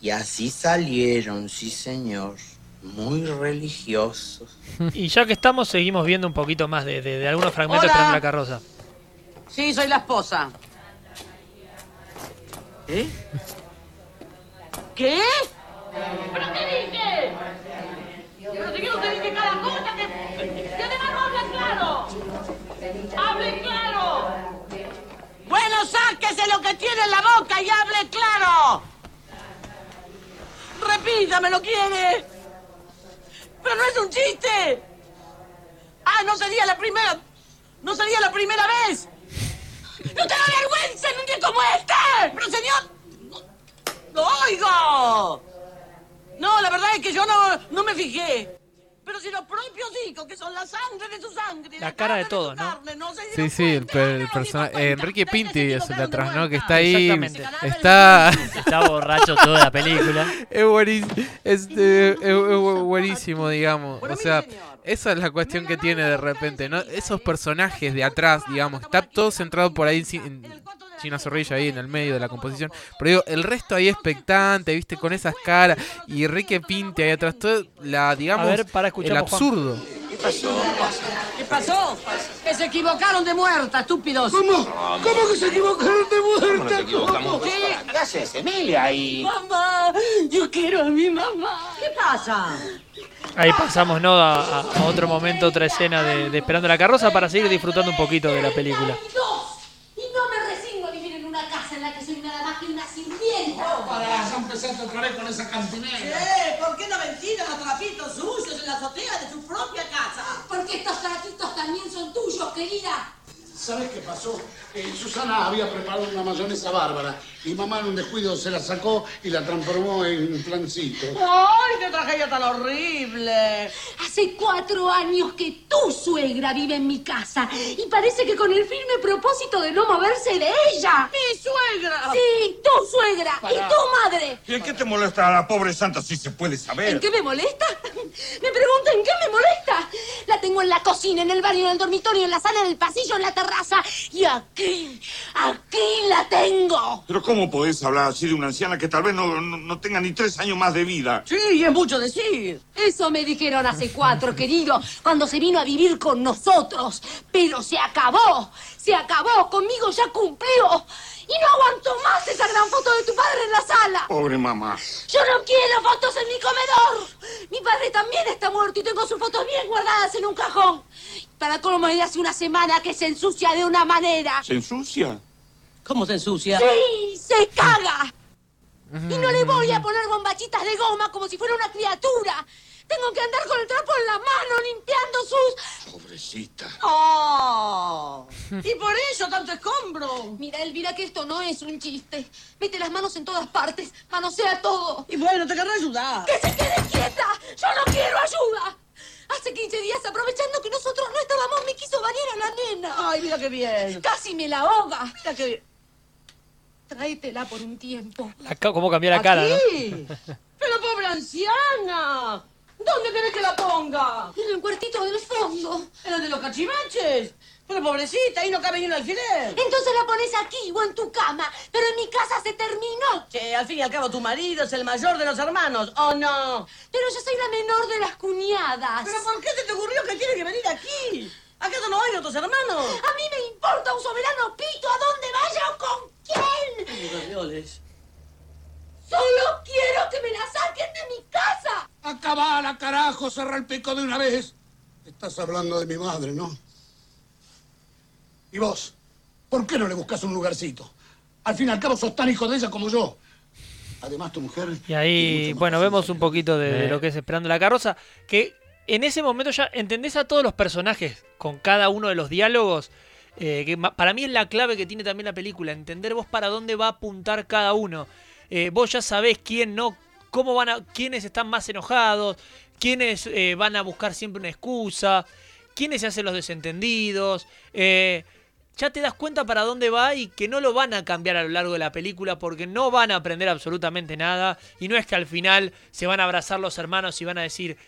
Y así salieron, sí señor, muy religiosos. Y ya que estamos, seguimos viendo un poquito más de, de- de algunos fragmentos de la carroza. Sí, soy la esposa. ¿Eh? ¿Qué? ¿Pero qué dije? Pero si no te dije cada cosa que... Y además no hablan claro. ¡Hablen claro! Bueno, sáquese lo que tiene en la boca y hable claro. Repítame, ¿lo quiere? Pero no es un chiste. Ah, no sería la primera. No sería la primera vez. ¡No te da vergüenza en un día como este! Pero señor. ¡Lo oigo! No, la verdad es que yo no, no me fijé. Pero si los propios hijos, que son la sangre de su sangre, La cara de todo, ¿no? carne, no se Sí, sí, el, personaje. Enrique Pinti es el de atrás, ¿no? Que está ahí. Exactamente. Está. Está borracho toda la película. Es buenísimo, es, eh, es- es buenísimo, digamos. Bueno, O sea. Esa es la cuestión que tiene de repente, ¿no? Esos personajes de atrás, digamos, está todo centrado por ahí en Gina Zorrilla ahí en el medio de la composición. Pero digo, el resto ahí expectante, viste, con esas caras. Y Enrique Pinte ahí atrás. Todo, la, digamos, ver, para, el escuchamos, Juan. absurdo. ¿Qué pasó? ¿Qué pasó? Se equivocaron de muerta, estúpidos. ¿Cómo? ¿Cómo que se equivocaron de muerta? equivocamos? Sí. ¿Qué haces, Emilia? Y... Mamá, yo quiero a mi mamá. ¿Qué pasa? Ahí pasamos, ¿no? A, a- a otro momento, otra escena de, de Esperando la carroza para seguir disfrutando un poquito de la película. Dos. Y no me resigno a vivir en una casa en la que soy nada más que una sirvienta. Empezaste otra vez con esa cantinera. Eh, ¿por qué no ventilan los trapitos sucios en la azotea de su propia casa? Porque estos tratitos también son tuyos, querida. ¿Sabes qué pasó? Eh, Susana había preparado una mayonesa bárbara y mamá en un descuido se la sacó y la transformó en flancito. ¡Ay, qué tragedia tan horrible! Hace cuatro años que tu suegra vive en mi casa y parece que con el firme propósito de no moverse de ella. ¡Mi suegra! Sí, tu suegra y tu madre. ¿Y en qué te molesta a la pobre santa si se puede saber? ¿En qué me molesta? Me pregunta en qué me molesta. La tengo en la cocina, en el baño, en el dormitorio, en la sala, en el pasillo, en la terraza. Y aquí, aquí la tengo. Pero ¿cómo podés hablar así de una anciana que tal vez no, no, no tenga ni tres años más de vida? Sí, es mucho decir. Eso me dijeron hace cuatro, querido, cuando se vino a vivir con nosotros. Pero se acabó, se acabó, conmigo ya cumplió. Y no aguanto más esa gran foto de tu padre en la sala. Pobre mamá. Yo no quiero fotos en mi comedor. Mi padre también está muerto y tengo sus fotos bien guardadas en un cajón. Para colmo de hace una semana que se ensucia de una manera. ¿Se ensucia? ¿Cómo se ensucia? Sí, se caga. Y no le voy a poner bombachitas de goma como si fuera una criatura. Tengo que andar con el trapo en la mano limpiando sus... Pobrecita. ¡Oh! Y por eso tanto escombro. Mira, Elvira, que esto no es un chiste. Mete las manos en todas partes, manosea todo. Y bueno, te querré ayudar. ¡Que se quede quieta! ¡Yo no quiero ayuda! Hace 15 días, aprovechando que nosotros no estábamos, me quiso bañar a la nena. Ay, mira qué bien. Casi me la ahoga. Mira qué bien. Tráetela por un tiempo. La ca- ¿Cómo cambió la cara, no? Pero pobre anciana. ¿Dónde querés que la ponga? En el cuartito del fondo. ¿En el de los cachivaches? Pero pobrecita, ahí no cabe ni un alfiler. Entonces la pones aquí o en tu cama. Pero en mi casa se terminó. Che, al fin y al cabo tu marido es el mayor de los hermanos, ¿o no? Pero yo soy la menor de las cuñadas. ¿Pero por qué se te ocurrió que tiene que venir aquí? ¿Acaso no hay otros hermanos? A mí me importa un soberano pito a dónde vaya o con quién. Los. Solo quiero que me la saquen de mi casa. Acabala, carajo, cerra el pico de una vez. Estás hablando de mi madre, ¿no? ¿Y vos? ¿Por qué no le buscas un lugarcito? Al fin y al cabo sos tan hijo de ella como yo. Además, tu mujer... Y ahí, bueno, vemos un poquito de, de lo que es Esperando la carroza, que en ese momento ya entendés a todos los personajes con cada uno de los diálogos, eh, que para mí es la clave que tiene también la película, entender vos para dónde va a apuntar cada uno. Eh, vos ya sabés quién no, cómo van a, quiénes están más enojados, quiénes eh, van a buscar siempre una excusa, quiénes se hacen los desentendidos. eh, ya te das cuenta para dónde va y que no lo van a cambiar a lo largo de la película porque no van a aprender absolutamente nada y no es que al final se van a abrazar los hermanos y van a decir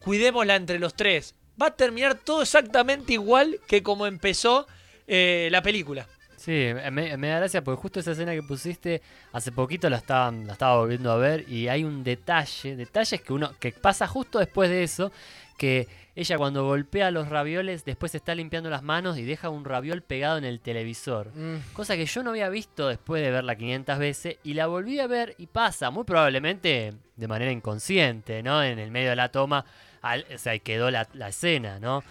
cuidémosla entre los tres. Va a terminar todo exactamente igual que como empezó la película. Sí, me, me da gracia porque justo esa escena que pusiste hace poquito la estaba, la estaba volviendo a ver y hay un detalle, detalles que uno que pasa justo después de eso, que ella cuando golpea los ravioles después se está limpiando las manos y deja un raviol pegado en el televisor. Mm. Cosa que yo no había visto después de verla 500 veces y la volví a ver y pasa, muy probablemente de manera inconsciente, ¿no? En el medio de la toma, al- o sea, quedó la, la escena, ¿no?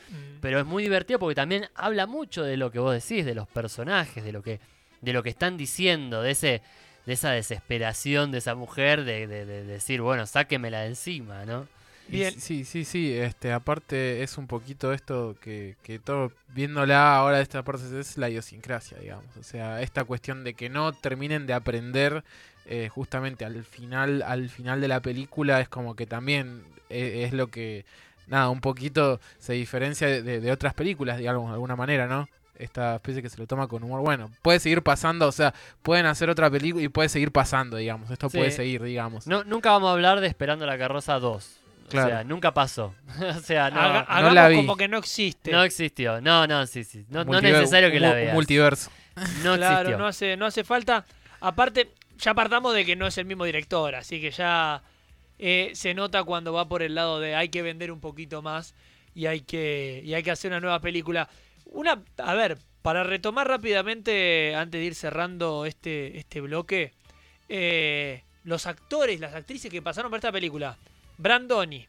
Pero es muy divertido porque también habla mucho de lo que vos decís, de los personajes, de lo que, de lo que están diciendo, de ese, de esa desesperación de esa mujer, de, de- de decir, bueno, sáquemela de encima, ¿no? Y Sí, sí, sí. Este, aparte es un poquito esto que, que todo, viéndola ahora de esta parte, es la idiosincrasia, digamos. O sea, esta cuestión de que no terminen de aprender eh, justamente al final, al final de la película es como que también eh, es lo que, nada, un poquito se diferencia de, de- de otras películas, digamos, de alguna manera, ¿no? Esta especie que se lo toma con humor. Bueno, puede seguir pasando, o sea, pueden hacer otra película y puede seguir pasando, digamos. Esto Sí. puede seguir, digamos. No, nunca vamos a hablar de Esperando la carroza 2. Claro. O sea, nunca pasó. o sea, no, Haga- no la vi. como que no existe. no existió. No, no, sí, sí. No, no es Multiver- necesario que la veas. multiverso. no claro, existió. no hace, no hace falta. Aparte, ya partamos de que no es el mismo director, así que ya eh, se nota cuando va por el lado de hay que vender un poquito más y hay que, y hay que hacer una nueva película. Una, a ver, para retomar rápidamente, antes de ir cerrando este, este bloque, eh, los actores, las actrices que pasaron por esta película, Brandoni,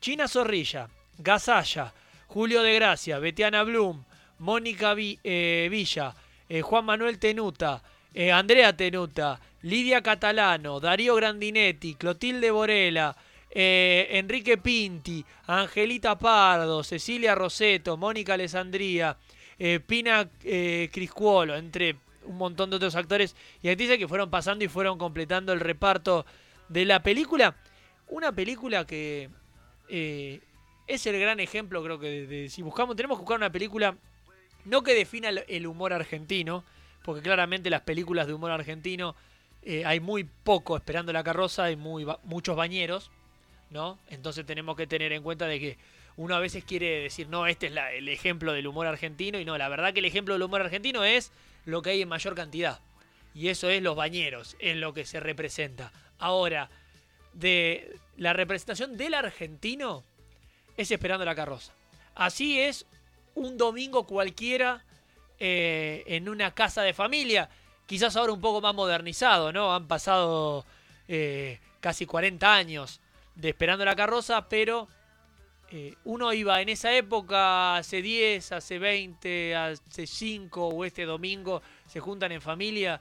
China Zorrilla, Gazaya, Julio de Gracia, Betiana Blum, Mónica eh, Villa, Juan Manuel Tenuta, eh, Andrea Tenuta, Lidia Catalano, Darío Grandinetti, Clotilde Borela, eh, Enrique Pinti, Angelita Pardo, Cecilia Roseto, Mónica Alessandría, eh, Pina eh, Criscuolo, entre un montón de otros actores y actrices que fueron pasando y fueron completando el reparto de la película. Una película que es el gran ejemplo, creo que de, si buscamos, tenemos que buscar una película no que defina el humor argentino, porque claramente las películas de humor argentino eh, hay muy poco esperando la carroza, hay muy, muchos bañeros, ¿no? Entonces tenemos que tener en cuenta de que uno a veces quiere decir, no, este es el ejemplo del humor argentino, y no, la verdad que el ejemplo del humor argentino es lo que hay en mayor cantidad. Y eso es los bañeros, es lo que se representa. Ahora, de la representación del argentino es esperando la carroza. Así es un domingo cualquiera eh, en una casa de familia, quizás ahora un poco más modernizado, ¿no? Han pasado eh, casi 40 años de esperando la carroza, pero eh, uno iba en esa época, hace 10, hace 20, hace 5 o este domingo, se juntan en familia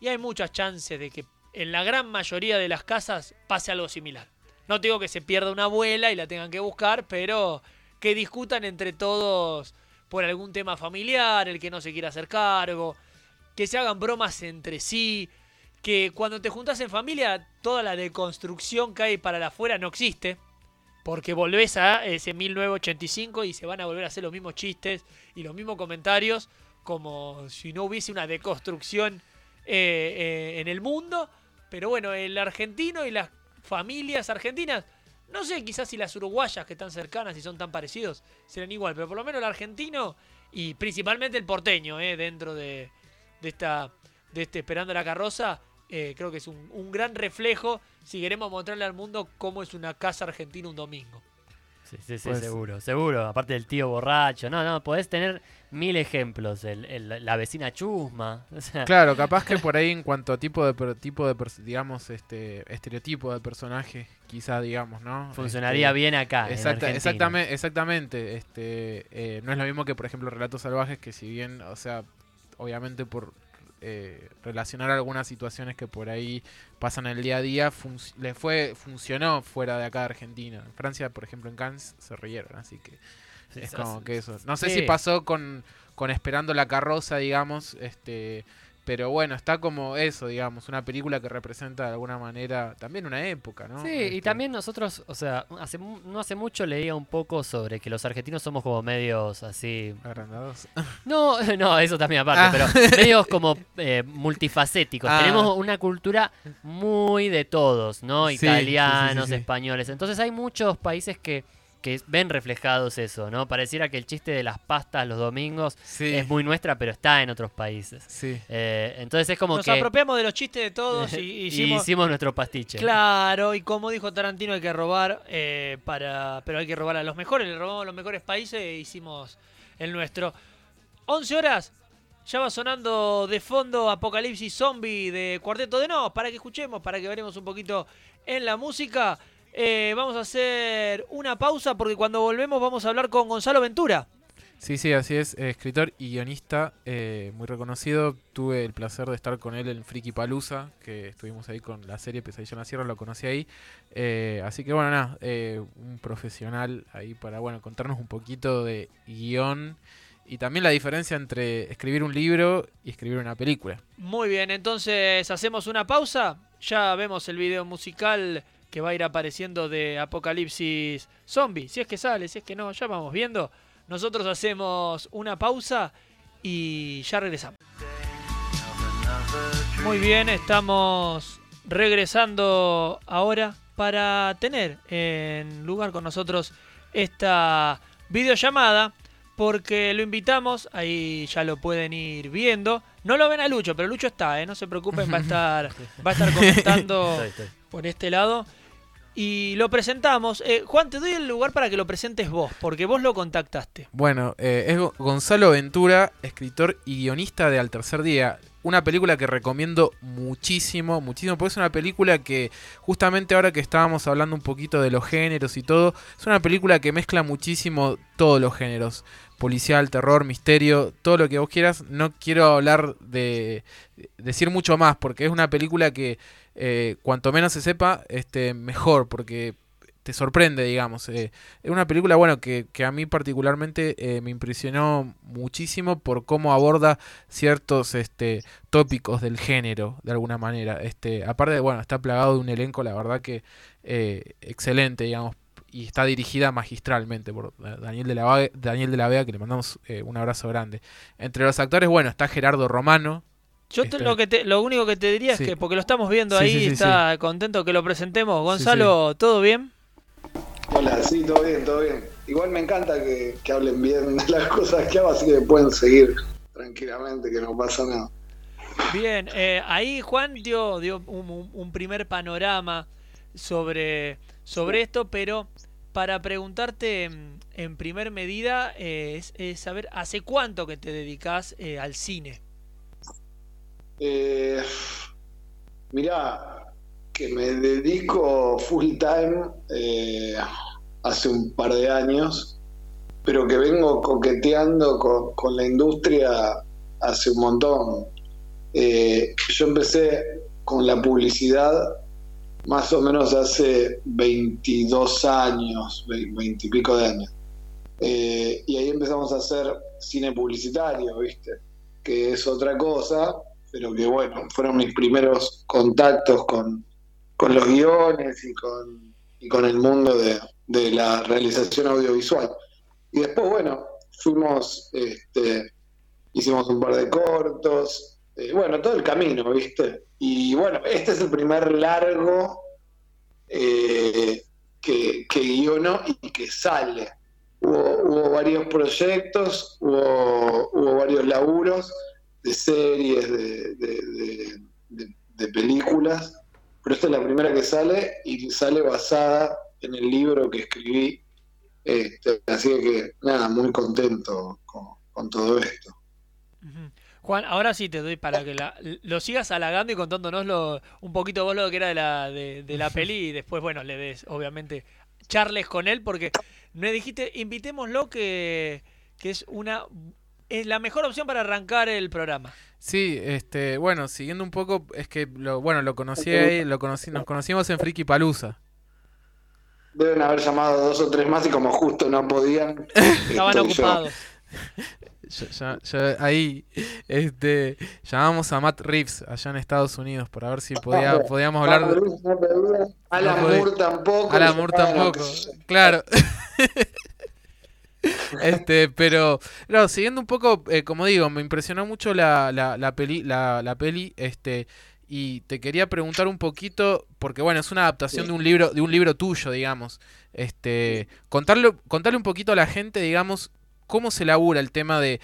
y hay muchas chances de que en la gran mayoría de las casas pase algo similar. No digo que se pierda una abuela y la tengan que buscar, pero que discutan entre todos por algún tema familiar, el que no se quiera hacer cargo, que se hagan bromas entre sí, que cuando te juntas en familia toda la deconstrucción que hay para la afuera no existe, porque volvés a ese 1985 y se van a volver a hacer los mismos chistes y los mismos comentarios como si no hubiese una deconstrucción eh, eh, en el mundo. Pero bueno, el argentino y las familias argentinas, no sé quizás si las uruguayas que están cercanas y son tan parecidos serán igual, pero por lo menos el argentino y principalmente el porteño, eh, dentro de, de esta de este Esperando la Carroza, eh, creo que es un, un gran reflejo si queremos mostrarle al mundo cómo es una casa argentina un domingo. Sí, sí, sí, Pues- seguro, seguro. Aparte del tío borracho. No, no, podés tener mil ejemplos. El, el- la vecina chusma. o sea, Claro, capaz que por ahí en cuanto a tipo de tipo de digamos este estereotipo de personaje, quizá digamos, ¿no? Funcionaría Este, bien acá, exacta- exactamente, exactamente. Este, eh, no es lo mismo que por ejemplo Relatos Salvajes, que si bien, o sea, obviamente por eh, relacionar algunas situaciones que por ahí pasan el día a día, le fue funcionó fuera de acá de Argentina. En Francia, por ejemplo, en Cannes se rieron, así que Sí, es como que eso. No sé Sí. si pasó con, con Esperando la carroza, digamos, este, pero bueno, está como eso, digamos, una película que representa de alguna manera también una época, ¿no? Sí, y Este, también nosotros, o sea, hace, no hace mucho leía un poco sobre que los argentinos somos como medios así... Agrandados. No, no, eso también aparte, Ah. pero medios como eh, multifacéticos. Ah. Tenemos una cultura muy de todos, ¿no? Sí, sí, sí, Italianos, sí. españoles. Entonces hay muchos países que, que ven reflejados eso, ¿no? Pareciera que el chiste de las pastas los domingos Sí. es muy nuestra, pero está en otros países. Sí. Eh, entonces es como Nos que... apropiamos de los chistes de todos y, y hicimos... hicimos nuestro pastiche. Claro, y como dijo Tarantino, hay que robar, eh, para, pero hay que robar a los mejores. Le robamos a los mejores países e hicimos el nuestro. 11 horas, ya va sonando de fondo Apocalipsis Zombie de Cuarteto de No, para que escuchemos, para que veremos un poquito en la música. Eh, vamos a hacer una pausa porque cuando volvemos vamos a hablar con Gonzalo Ventura. Sí, sí, así es. eh, escritor y guionista eh, muy reconocido. Tuve el placer de estar con él en Friki Palusa, que estuvimos ahí con la serie Pesadilla en la Sierra, lo conocí ahí. Eh, así que bueno, nada, eh, un profesional ahí para bueno contarnos un poquito de guion y también la diferencia entre escribir un libro y escribir una película. Muy bien, entonces hacemos una pausa. Ya vemos el video musical que va a ir apareciendo de Apocalipsis Zombie. Si es que sale, si es que no, ya vamos viendo. Nosotros hacemos una pausa y ya regresamos. Muy bien, estamos regresando ahora para tener en lugar con nosotros esta videollamada porque lo invitamos, ahí ya lo pueden ir viendo. No lo ven a Lucho, pero Lucho está, ¿eh? no se preocupen, va a estar, va a estar comentando Estoy, estoy. por este lado. Y lo presentamos. Eh, Juan, te doy el lugar para que lo presentes vos, porque vos lo contactaste. Bueno, eh, es Go- Gonzalo Ventura, escritor y guionista de Al Tercer Día. Una película que recomiendo muchísimo, muchísimo, porque es una película que justamente ahora que estábamos hablando un poquito de los géneros y todo, es una película que mezcla muchísimo todos los géneros. Policial, terror, misterio, todo lo que vos quieras. No quiero hablar de decir mucho más, porque es una película que eh, cuanto menos se sepa, este, mejor, porque te sorprende, digamos. Eh, es una película, bueno, que, que a mí particularmente eh, me impresionó muchísimo por cómo aborda ciertos este, tópicos del género, de alguna manera. Este, aparte, bueno, está plagado de un elenco, la verdad que eh, excelente, digamos, y está dirigida magistralmente por Da- Daniel de la, Daniel de la Vega, que le mandamos un abrazo grande. Entre los actores, bueno, está Gerardo Romano. Yo te- lo que te- lo único que te diría Sí. es que, porque lo estamos viendo Sí, ahí, sí, sí, está contento que lo presentemos. Gonzalo, ¿todo bien? Hola, sí, todo bien, todo bien. Igual me encanta que, que hablen bien de las cosas que hago, así que pueden seguir tranquilamente, que no pasa nada. Bien, eh, ahí Juan dio, dio un, un- un primer panorama sobre, sobre esto, pero para preguntarte en, en primer medida eh, es, es saber hace cuánto que te dedicas eh, al cine. Eh, mirá, que me dedico full time eh, hace un par de años, pero que vengo coqueteando con, la industria hace un montón. Eh, yo empecé con la publicidad más o menos hace 22 años, 20 y pico de años. Eh, y ahí empezamos a hacer cine publicitario, ¿viste? Que es otra cosa, pero que bueno, fueron mis primeros contactos con, con los guiones y con, y con el mundo de, de la realización audiovisual. Y después, bueno, fuimos, este, hicimos un par de cortos, eh, bueno, todo el camino, ¿viste? Y bueno, este es el primer largo eh, que, que guiono y que sale. Hubo, hubo varios proyectos, hubo, hubo varios laburos de series, de, de- de- de- de películas, pero esta es la primera que sale y sale basada en el libro que escribí. Este, así que nada, muy contento con, con todo esto. Juan, ahora sí te doy para que la- lo sigas halagando y contándonos lo, un poquito vos lo que era de la, de, de la peli y después, bueno, le des, obviamente, charles con él porque me dijiste, invitémoslo que, que es una es la mejor opción para arrancar el programa. Sí, este, bueno, siguiendo un poco, es que lo, bueno, lo conocí ahí, lo conocí, nos conocimos en Friki Palusa. Deben haber llamado dos o tres más y como justo no podían. Estaban yo. ocupados. ahí, este, llamamos a Matt Reeves allá en Estados Unidos para ver si podía, podíamos hablar de. Alan. Moore tampoco. Alan Moore tampoco, claro. Este, pero, no, siguiendo un poco, eh, como digo, me impresionó mucho la, la, la peli, la, la peli, este, y te quería preguntar un poquito, porque bueno, es una adaptación Sí. de un libro, de un libro tuyo, digamos. Este, contarle, contarle un poquito a la gente, digamos, cómo se labura el tema de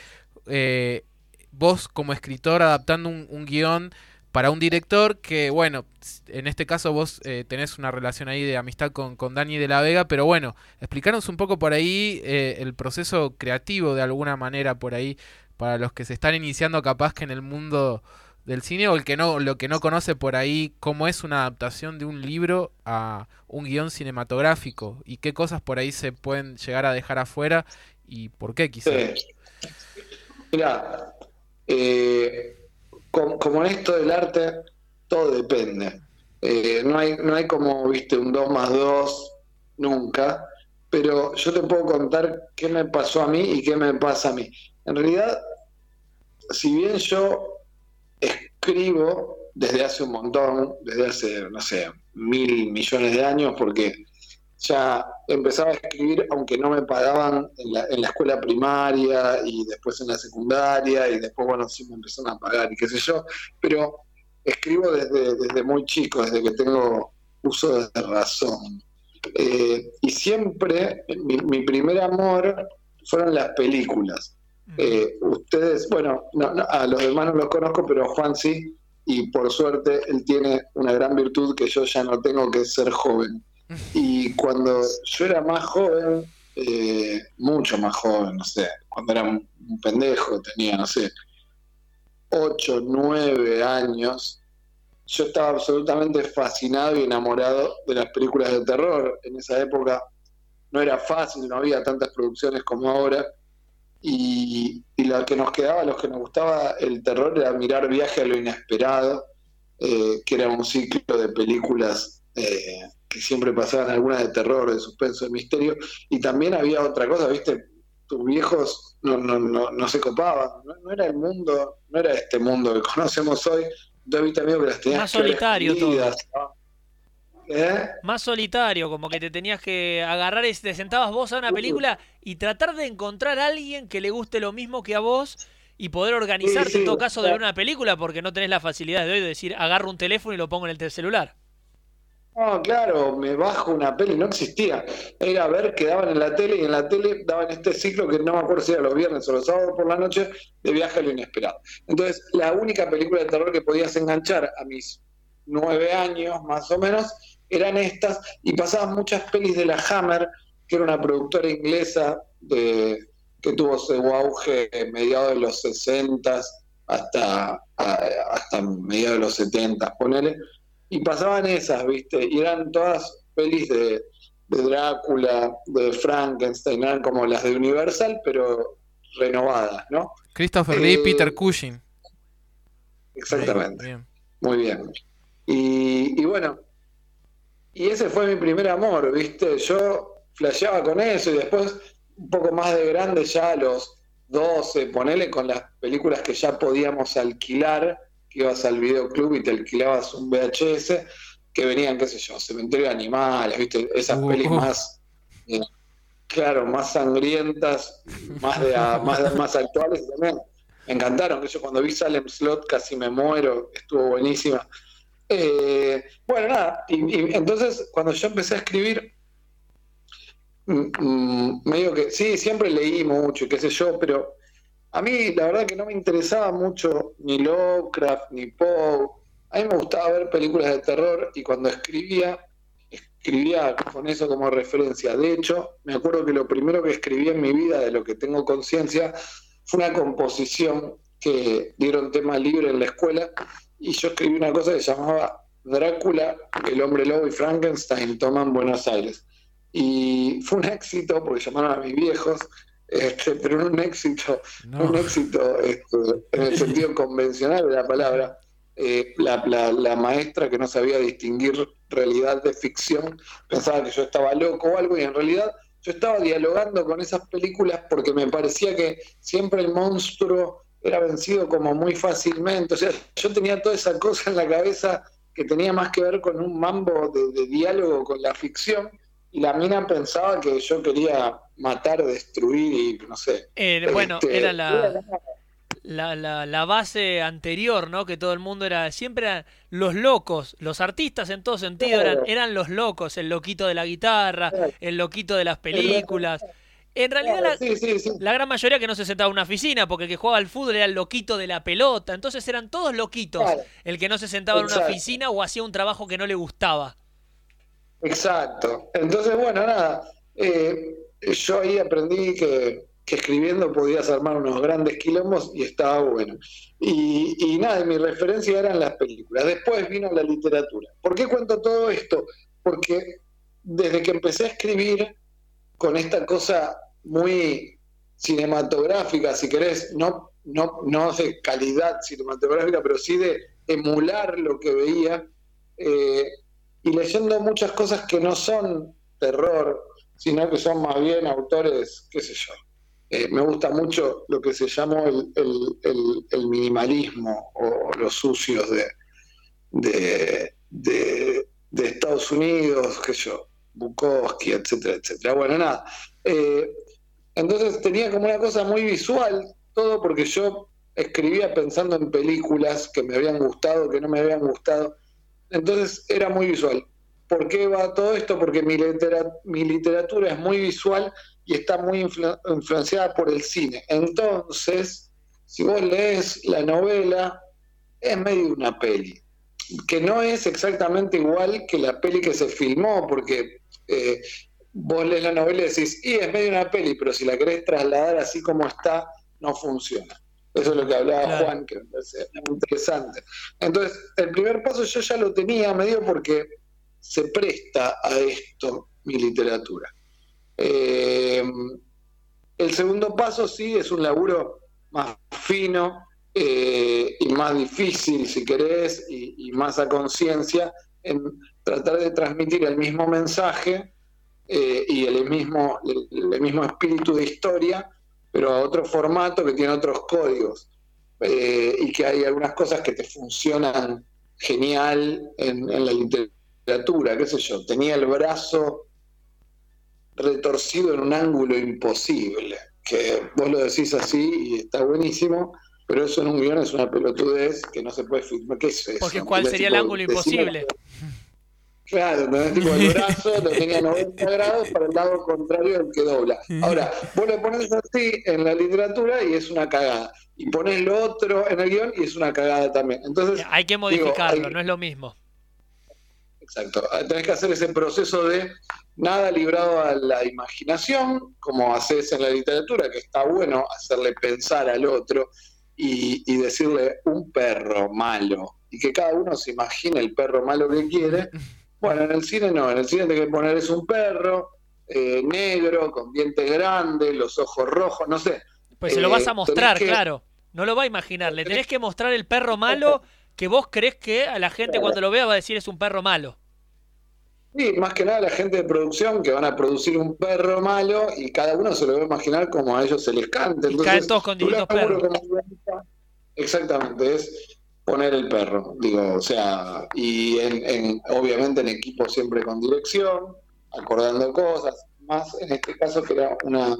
eh, vos como escritor adaptando un, un guion para un director que, bueno, en este caso vos eh, tenés una relación ahí de amistad con, con Dani de la Vega, pero bueno, explicarnos un poco por ahí eh, el proceso creativo de alguna manera por ahí para los que se están iniciando capaz que en el mundo del cine o el que no lo que no conoce por ahí cómo es una adaptación de un libro a un guion cinematográfico y qué cosas por ahí se pueden llegar a dejar afuera y por qué quizás. Mira, eh, com- como en esto del arte, todo depende. Eh, no, hay, no hay como, viste, un 2 más 2 nunca, pero yo te puedo contar qué me pasó a mí y qué me pasa a mí. En realidad, si bien yo escribo desde hace un montón, desde hace, no sé, mil millones de años, porque ya empezaba a escribir aunque no me pagaban en la, en la escuela primaria y después en la secundaria y después, bueno, sí me empezaron a pagar y qué sé yo, pero escribo desde, desde muy chico, desde que tengo uso de razón. Eh, y siempre mi, mi primer amor fueron las películas. Eh, ustedes, bueno, no, no, a los demás no los conozco, pero Juan sí, y por suerte él tiene una gran virtud que yo ya no tengo, que es ser joven. Y cuando yo era más joven, eh, mucho más joven, no sé, cuando era un pendejo, tenía, no sé, 8, 9 años, yo estaba absolutamente fascinado y enamorado de las películas de terror. En esa época no era fácil, no había tantas producciones como ahora. Y, y lo que nos quedaba, los que nos gustaba el terror, era mirar Viaje a lo Inesperado, eh, que era un ciclo de películas eh, que siempre pasaban algunas de terror, de suspenso, de misterio. Y también había otra cosa, ¿viste? Tus viejos no, no, no, no se copaban, no, no era el mundo, no era este mundo que conocemos hoy. Yo viste, amigo, que las tenías Más que solitario todo. ¿Eh? Más solitario, como que te tenías que agarrar y te sentabas vos a una película y tratar de encontrar a alguien que le guste lo mismo que a vos y poder organizarte Sí, sí, en todo caso de ver una película porque no tenés la facilidad de hoy de decir agarro un teléfono y lo pongo en el celular. No, claro, me bajo una peli, no existía. Era ver que daban en la tele y en la tele daban este ciclo que no me acuerdo si era los viernes o los sábados por la noche de viaje a lo inesperado. Entonces, la única película de terror que podías enganchar a mis nueve años más o menos eran estas y pasaban muchas pelis de la Hammer, que era una productora inglesa de, que tuvo su auge en mediados de los 60 hasta, hasta mediados de los 70, ponele y pasaban esas, ¿viste? Y eran todas pelis de, de Drácula, de Frankenstein, eran como las de Universal, pero renovadas, ¿no? Christopher Lee, Eh, Peter Cushing. Exactamente. Bien. Muy bien. Y, y bueno, y ese fue mi primer amor, ¿viste? Yo flasheaba con eso y después, un poco más de grande, ya a los 12, ponele con las películas que ya podíamos alquilar, que ibas al videoclub y te alquilabas un VHS, que venían, qué sé yo, Cementerio de Animales, ¿viste? Esas Uh, pelis uh. más, eh, claro, más sangrientas, más, de, más, más actuales también. Me encantaron, yo cuando vi Salem Slot casi me muero, estuvo buenísima. Eh, bueno, nada, y, y entonces cuando yo empecé a escribir, mm, mm, medio que, sí, siempre leí mucho, y qué sé yo, pero a mí la verdad que no me interesaba mucho ni Lovecraft ni Poe. A mí me gustaba ver películas de terror y cuando escribía, escribía con eso como referencia. De hecho, me acuerdo que lo primero que escribí en mi vida, de lo que tengo conciencia, fue una composición que dieron tema libre en la escuela y yo escribí una cosa que se llamaba Drácula, el hombre lobo y Frankenstein toman Buenos Aires. Y fue un éxito porque llamaron a mis viejos, este, pero no un éxito, No. un éxito este, en el sentido convencional de la palabra. Eh, la, la- la maestra que no sabía distinguir realidad de ficción pensaba que yo estaba loco o algo y en realidad yo estaba dialogando con esas películas porque me parecía que siempre el monstruo era vencido como muy fácilmente. O sea, yo tenía toda esa cosa en la cabeza que tenía más que ver con un mambo de, de diálogo con la ficción y la mina pensaba que yo quería matar, destruir y no sé. Eh, bueno, Este, era la, la, la, la base anterior, ¿no? Que todo el mundo era, siempre eran los locos, los artistas en todo sentido eran, eran los locos, el loquito de la guitarra, el loquito de las películas. En realidad la, sí, sí, sí. la gran mayoría que no se sentaba en una oficina, porque el que jugaba al fútbol era el loquito de la pelota, entonces eran todos loquitos, el que no se sentaba en una oficina o hacía un trabajo que no le gustaba. Exacto. Entonces, bueno, nada, eh, yo ahí aprendí que, escribiendo podías armar unos grandes quilombos y estaba bueno. Y, y nada, y mi referencia eran las películas. Después vino la literatura. ¿Por qué cuento todo esto? Porque desde que empecé a escribir con esta cosa muy cinematográfica, si querés, no, no, no de calidad cinematográfica, pero sí de emular lo que veía, eh, y leyendo muchas cosas que no son terror, sino que son más bien autores, qué sé yo. Eh, me gusta mucho lo que se llamó el, el- el- minimalismo o los sucios de, de, de- de Estados Unidos, qué sé yo, Bukowski, etcétera, etcétera. Bueno, nada. Eh, entonces tenía como una cosa muy visual, todo porque yo escribía pensando en películas que me habían gustado, que no me habían gustado. Entonces era muy visual. ¿Por qué va todo esto? Porque mi, litera- mi literatura es muy visual y está muy influ- influenciada por el cine. Entonces, si vos lees la novela, es medio una peli, que no es exactamente igual que la peli que se filmó, porque eh, vos lees la novela y decís, y es medio una peli, pero si la querés trasladar así como está, no funciona. Eso es lo que hablaba Claro. Juan, que me parece muy interesante. Entonces, el primer paso yo ya lo tenía medio porque se presta a esto mi literatura. Eh, el segundo paso sí es un laburo más fino eh, y más difícil, si querés, y, y más a conciencia, en tratar de transmitir el mismo mensaje eh, y el mismo, el, el mismo espíritu de historia, pero a otro formato que tiene otros códigos. Eh, y que hay algunas cosas que te funcionan genial en, en la literatura, qué sé yo. Tenía el brazo retorcido en un ángulo imposible, que vos lo decís así y está buenísimo, pero eso en un guion es una pelotudez que no se puede filmar. ¿Qué es eso? Porque ¿cuál sería el ángulo imposible? Claro, ¿no? tipo el brazo lo tenía 90 grados para el lado contrario del que dobla. Ahora, vos le pones así en la literatura y es una cagada. Y pones lo otro en el guion y es una cagada también. Entonces, Hay que digo, modificarlo, hay- no es lo mismo. Exacto. Tenés que hacer ese proceso de nada librado a la imaginación, como haces en la literatura, que está bueno hacerle pensar al otro y, y decirle un perro malo, y que cada uno se imagine el perro malo que quiere. Bueno, en el cine no, en el cine tenés que poner es un perro eh, negro, con dientes grandes, los ojos rojos, no sé. Pues se lo vas Eh, a mostrar, tenés que- claro. No lo va a imaginar. Le tenés que mostrar el perro malo que vos crees que a la gente cuando lo vea va a decir es un perro malo. Sí, más que nada la gente de producción que van a producir un perro malo y cada uno se lo va a imaginar como a ellos se les cante. Y Entonces, caen todos con distintos perros. Exactamente, es poner el perro, digo, o sea, y en, en- obviamente en equipo siempre con dirección, acordando cosas, más en este caso que era una,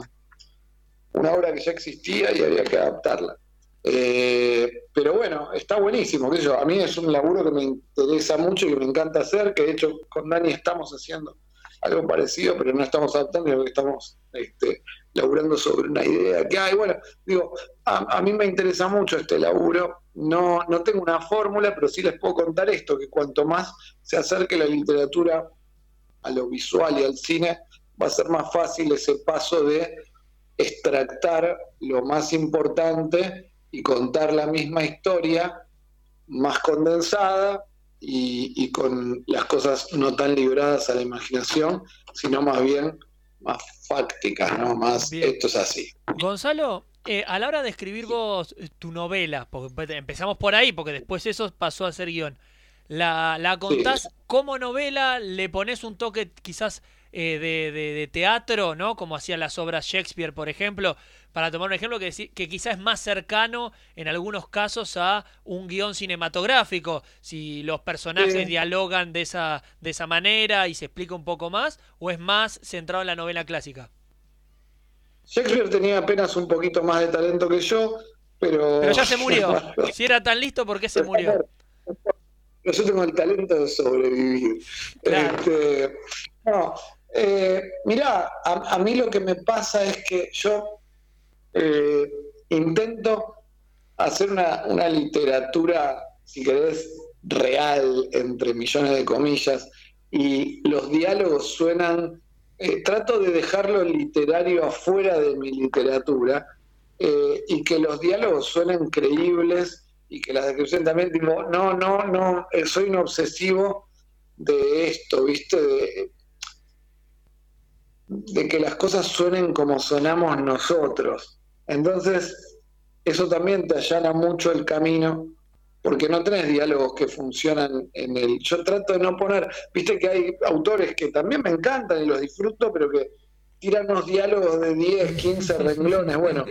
una obra que ya existía y había que adaptarla. Eh, pero bueno, está buenísimo, sé yo, a mí es un laburo que me interesa mucho y que me encanta hacer, que de hecho con Dani estamos haciendo algo parecido, pero no estamos adaptando, sino que estamos este, laburando sobre una idea que hay. Bueno, digo, a, mí me interesa mucho este laburo, no, no tengo una fórmula, pero sí les puedo contar esto, que cuanto más se acerque la literatura a lo visual y al cine, va a ser más fácil ese paso de extractar lo más importante y contar la misma historia más condensada y con las cosas no tan libradas a la imaginación, sino más bien más fácticas, ¿no? Más Bien. esto es así. Gonzalo, eh, a la hora de escribir vos tu novela, porque empezamos por ahí, porque después eso pasó a ser guion. La, la contás como novela, le pones un toque quizás eh, de, de- de teatro, ¿no? Como hacían las obras Shakespeare, por ejemplo, para tomar un ejemplo que, que quizás es más cercano en algunos casos a un guion cinematográfico, si los personajes Sí. dialogan de esa, de esa manera y se explica un poco más, o es más centrado en la novela clásica. Shakespeare tenía apenas un poquito más de talento que yo, pero... Pero ya se murió. Si era tan listo, ¿por qué se murió? Yo tengo el talento de sobrevivir. Claro. Este, no, eh, mirá, a, mí lo que me pasa es que yo eh, intento hacer una, literatura, si querés, real, entre millones de comillas, y los diálogos suenan, eh, trato de dejar lo literario afuera de mi literatura, eh, y que los diálogos suenen creíbles y que las descripciones también digo, no, no, no, soy un obsesivo de esto, ¿viste? De, de que las cosas suenen como sonamos nosotros. Entonces, eso también te allana mucho el camino, porque no tenés diálogos que funcionan en el... Yo trato de no poner, viste que hay autores que también me encantan y los disfruto, pero que tiran unos diálogos de 10, 15 renglones. Bueno,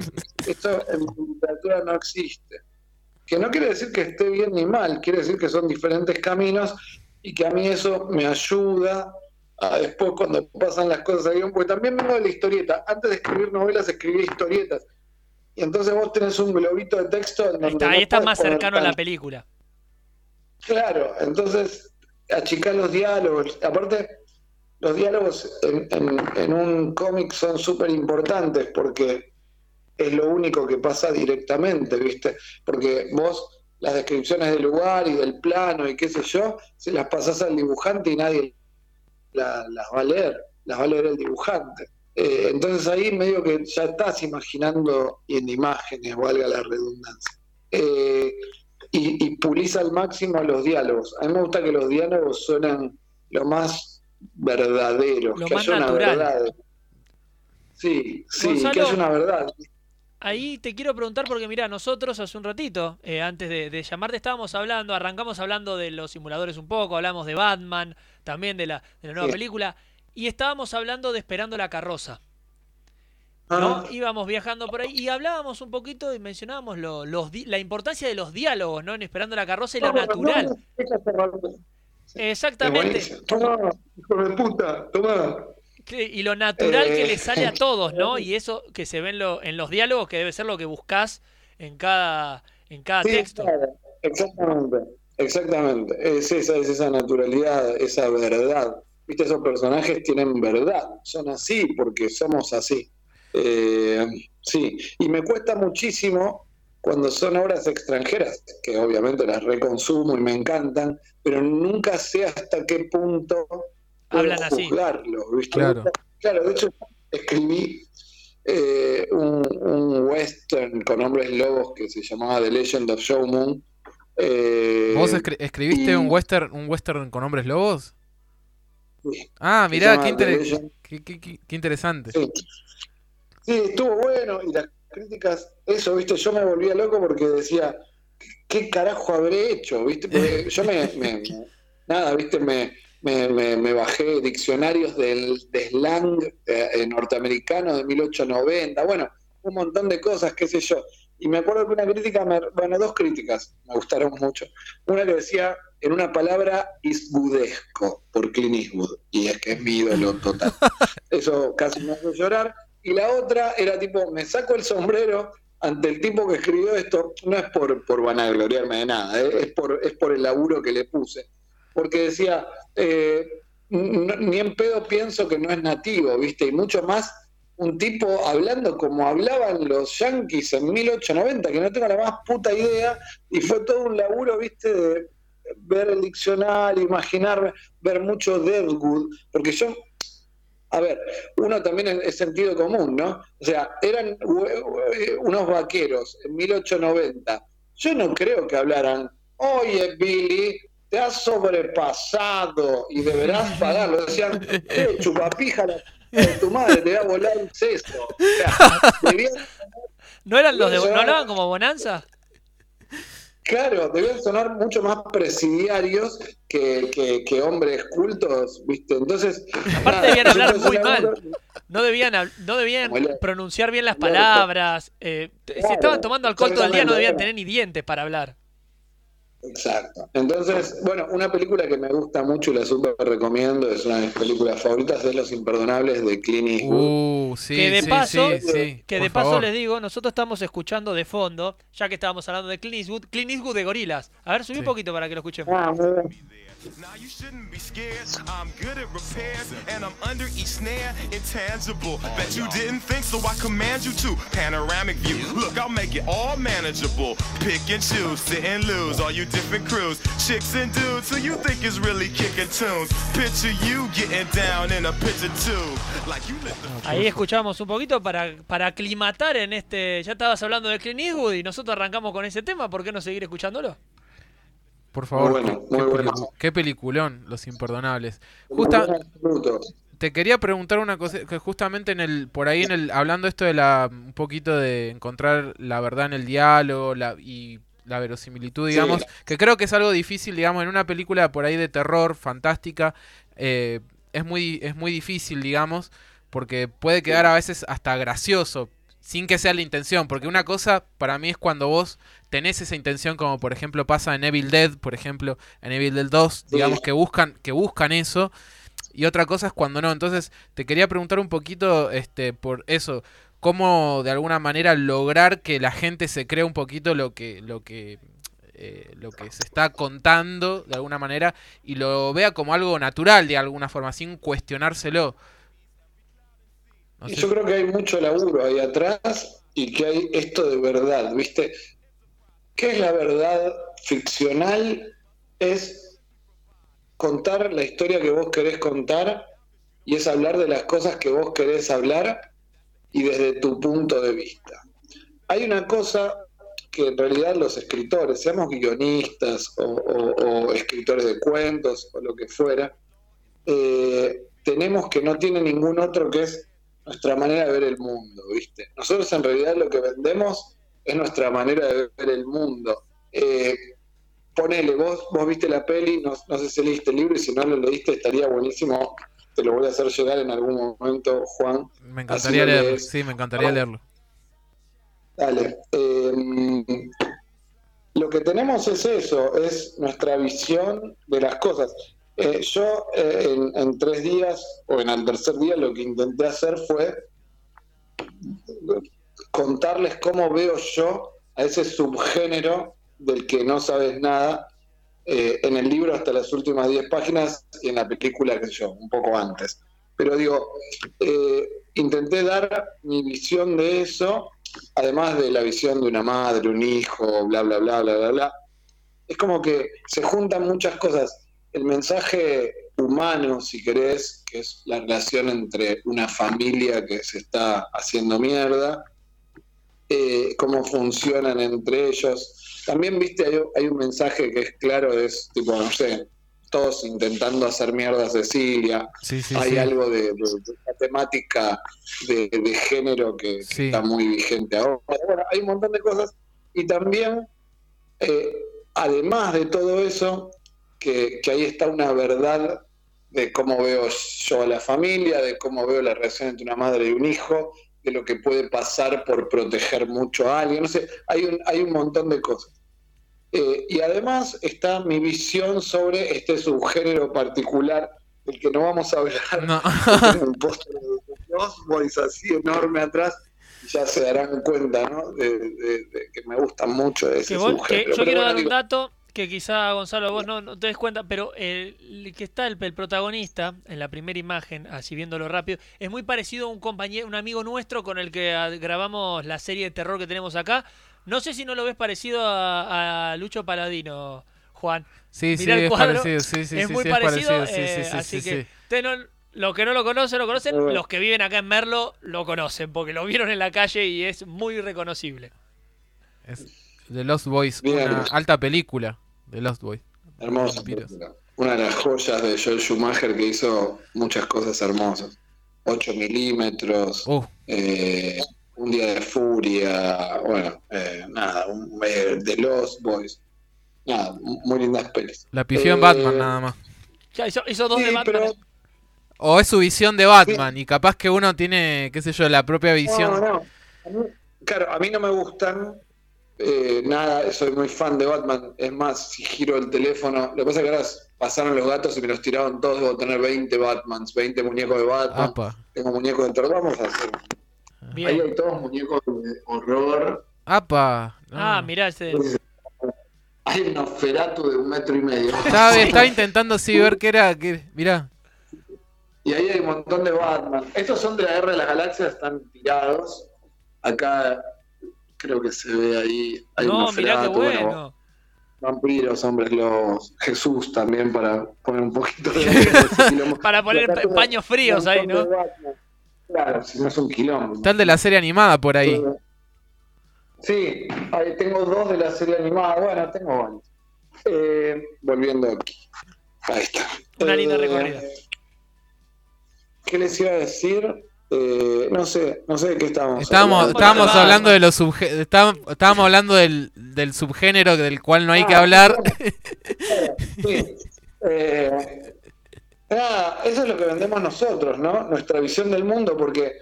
eso en literatura no existe que no quiere decir que esté bien ni mal, quiere decir que son diferentes caminos y que a mí eso me ayuda a después cuando pasan las cosas guion, porque también vengo de la historieta. Antes de escribir novelas escribí historietas. Y entonces vos tenés un globito de texto en donde Está, no ahí está más cercano a la película. Claro, entonces achicar los diálogos. Aparte, los diálogos en, en- en un cómic son súper importantes porque es lo único que pasa directamente, ¿viste? Porque vos las descripciones del lugar y del plano y qué sé yo, se las pasás al dibujante y nadie la- las va a leer, las va a leer el dibujante. Eh, entonces ahí medio que ya estás imaginando y en imágenes, valga la redundancia. Eh, y, y pulís al máximo los diálogos. A mí me gusta que los diálogos suenan lo más verdaderos, Lo que más haya una natural. verdad. Sí, sí, Gonzalo, que haya una verdad. Ahí te quiero preguntar porque mira, nosotros hace un ratito, eh, antes de, de llamarte, estábamos hablando, arrancamos hablando de los simuladores un poco, hablamos de Batman, también de la, de la nueva Sí. película, y estábamos hablando de Esperando la carroza. ¿no? Ah, Íbamos viajando por ahí y hablábamos un poquito y mencionábamos lo- los la importancia de los diálogos, ¿no? En Esperando la carroza y lo no, no, natural. no, Exactamente. Tomá, hijo de puta, tomá. Y lo natural que Eh, le sale a todos, ¿no? Y eso que se ve en, lo- en los diálogos, que debe ser lo que buscas en cada, en cada Sí, texto. claro, exactamente, exactamente. Es esa, es esa naturalidad, esa verdad. Viste, esos personajes tienen verdad, son así porque somos así. Eh, sí, y me cuesta muchísimo cuando son obras extranjeras, que obviamente las reconsumo y me encantan, pero nunca sé hasta qué punto Hablan así. juzgarlo, ¿viste? Claro. Claro, de hecho escribí eh, un, un western con hombres lobos que se llamaba The Legend of Show Moon. Eh, ¿Vos escri- escribiste y- un western un western con hombres lobos? Sí. Ah, mirá, qué, inter- qué- qué- qué- qué interesante. Sí. Sí, estuvo bueno y las críticas, eso, viste, yo me volvía loco porque decía, ¿qué carajo habré hecho? ¿Viste? Porque yo me, me- me- nada, viste, me, me, me- me bajé diccionarios del, de slang eh, eh, norteamericano de 1890, bueno, un montón de cosas, qué sé yo. Y me acuerdo que una crítica, me- bueno, dos críticas me gustaron mucho. Una que decía, en una palabra, Eastwoodesco, por Clint Eastwood, y es que es mi ídolo total. Eso casi me hace llorar. Y la otra era tipo, me saco el sombrero ante el tipo que escribió esto, no es por, por vanagloriarme de nada, ¿eh? es, por, es por el laburo que le puse. Porque decía, eh, ni en pedo pienso que no es nativo, ¿viste? Y mucho más un tipo hablando como hablaban los yankees en 1890, que no tengo la más puta idea, y fue todo un laburo, ¿viste? De ver el diccionario, imaginar, ver mucho Deadwood, porque yo a ver, uno también es- sentido común, ¿no? O sea, eran unos vaqueros en 1890. Yo no creo que hablaran, oye, Billy, te has sobrepasado y deberás pagarlo. Decían, eh, chupapija la de tu madre, te voy a volar un seso. O sea, debían, ¿No eran los de, Eso no hablaban como Bonanza? claro, debían sonar mucho más presidiarios que, que- que hombres cultos, ¿viste? Entonces, Aparte nada, debían hablar muy mal. No debían, no debían pronunciar bien las palabras. eh, si estaban tomando alcohol todo el día no debían tener ni dientes para hablar. Exacto. Entonces, bueno, una película que me gusta mucho y la súper recomiendo, es una de mis películas favoritas, es Los Imperdonables de Clint Eastwood. Uh, sí, que de sí, paso, sí, sí, que por de paso favor. les digo, nosotros estamos escuchando de fondo, ya que estábamos hablando de Clint Eastwood, Clint Eastwood de Gorilas. A ver, subí un poquito para que lo escuchemos. Ah, muy bien. Now you shouldn't be scared. I'm good at repairs, and I'm under each snare, intangible. Bet you didn't think, so I command you to. Panoramic view. Look, I'll make it all manageable. Pick and choose, sit and lose. All you different crews, chicks and dudes who you think is really kicking tunes. Picture you getting down in a picture tube, like you lit the Ahí escuchamos un poquito para, para aclimatar en este. Ya estabas hablando de Clint Eastwood y nosotros arrancamos con ese tema, ¿por qué no seguir escuchándolo? Por favor, Muy qué- bueno, qué, muy bueno. pelicu- qué peliculón, Los Imperdonables. Justa, te quería preguntar una cosa, que justamente en el, por ahí en el, hablando esto de la, un poquito de encontrar la verdad en el diálogo la, y la verosimilitud, Sí. digamos, que creo que es algo difícil, digamos, en una película por ahí de terror, fantástica, eh, es muy, es muy difícil, digamos, porque puede quedar a veces hasta gracioso, sin que sea la intención, porque una cosa para mí es cuando vos tenés esa intención, como por ejemplo pasa en Evil Dead, por ejemplo, en Evil Dead 2, digamos que buscan, que buscan eso, y otra cosa es cuando no. Entonces, te quería preguntar un poquito este por eso, cómo de alguna manera lograr que la gente se crea un poquito lo que lo que eh, lo que se está contando de alguna manera y lo vea como algo natural de alguna forma, sin cuestionárselo. No sé. yo creo que hay mucho laburo ahí atrás y que hay esto de verdad, ¿viste? ¿Qué es la verdad ficcional? Es contar la historia que vos querés contar y es hablar de las cosas que vos querés hablar y desde tu punto de vista. Hay una cosa que en realidad los escritores, seamos guionistas o, escritores de cuentos o lo que fuera, eh, tenemos que no tiene ningún otro que es nuestra manera de ver el mundo, ¿viste? Nosotros en realidad lo que vendemos es nuestra manera de ver el mundo. Eh, ponele, vos, vos viste la peli, no, no sé si leíste el libro y si no lo leíste estaría buenísimo, te lo voy a hacer llegar en algún momento, Juan. Me encantaría lo leerlo, lees. sí, me encantaría leerlo. Dale. eh, lo que tenemos es eso, es nuestra visión de las cosas. Eh, yo eh, en, en tres días o en el tercer día lo que intenté hacer fue contarles cómo veo yo a ese subgénero del que no sabes nada eh, en el libro hasta las últimas 10 páginas y en la película, que yo, un poco antes. Pero digo, eh, intenté dar mi visión de eso, además de la visión de una madre, un hijo, bla, bla, bla, bla, bla, bla. Es como que se juntan muchas cosas. El mensaje humano, si querés, que es la relación entre una familia que se está haciendo mierda, eh, cómo funcionan entre ellos. También, viste, hay, hay un mensaje que es claro, es tipo, no sé, todos intentando hacer mierda a Cecilia. Sí, sí, hay sí. algo de, de- de la temática de, de género que, está muy vigente ahora. Bueno, hay un montón de cosas. Y también, eh, además de todo eso, que, que ahí está una verdad de cómo veo yo a la familia, de cómo veo la relación entre una madre y un hijo, de lo que puede pasar por proteger mucho a alguien, no sé, hay un, hay un montón de cosas. Eh, y además está mi visión sobre este subgénero particular del que no vamos a hablar. No. Un póster de dos boys así enorme atrás ya se darán cuenta, ¿no? De, de- de que me gusta mucho ese Que vos- que subgénero. yo Pero quiero bueno, dar un digo, dato que quizá Gonzalo vos no, no te des cuenta, pero el, el que está el, el protagonista en la primera imagen, así viéndolo rápido, es muy parecido a un compañero, un amigo nuestro con el que ah, grabamos la serie de terror que tenemos acá. No sé si no lo ves parecido a, a Lucho Paladino, Juan. Sí, Mirá sí, el es parecido, sí, sí, es sí, muy sí, es parecido, parecido, sí, eh, sí, sí, así sí, que ustedes no- los que no lo conocen, lo conocen, bueno. los que viven acá en Merlo lo conocen, porque lo vieron en la calle y es muy reconocible. Es The Lost Boys, Bien. una alta película de Lost Boys. Hermosa película. Una de las joyas de Joel Schumacher que hizo muchas cosas hermosas. 8 milímetros, Uh, eh, Un día de furia, bueno, eh, nada, un, eh, The Lost Boys. Nada, muy lindas pelis. la pifió en Eh, Batman nada más. Ya hizo, hizo dos Sí, de Batman. pero- O es su visión de Batman y capaz que uno tiene, qué sé yo, la propia visión. No, no. A mí- claro, a mí no me gustan eh, nada, soy muy fan de Batman. Es más, si giro el teléfono, lo que pasa es que ahora pasaron los gatos y me los tiraron todos. Debo tener 20 Batmans, 20 muñecos de Batman. Apa, Tengo muñecos de terror. Vamos a hacer. Ahí hay todos muñecos de horror. apa. no. Ah, mirá, ese. Hay un Nosferatu de un metro y medio. Estaba, estaba intentando sí ver qué era, que, mirá. Y ahí hay un montón de Batman. Estos son de la Guerra de las Galaxias, están tirados. Acá creo que se ve ahí. Hay No, mirá qué bueno, bueno. Vampiros, hombres lobos, Jesús también para poner un poquito de... Para poner pa- paños fríos ahí, ¿no? Claro, si no es un quilombo. Está el de la serie animada por ahí. Sí, ahí tengo dos de la serie animada. Bueno, tengo varios. Eh, volviendo aquí. Ahí está. Una linda Eh, recorrida. ¿Qué les iba a decir? Eh, no sé, no sé de qué estábamos Estábamos, hablando. estábamos hablando de los estábamos, estábamos hablando del, del subgénero del cual no hay que Ah, hablar. Sí. Eh, nada, eso es lo que vendemos nosotros, ¿no? Nuestra visión del mundo, porque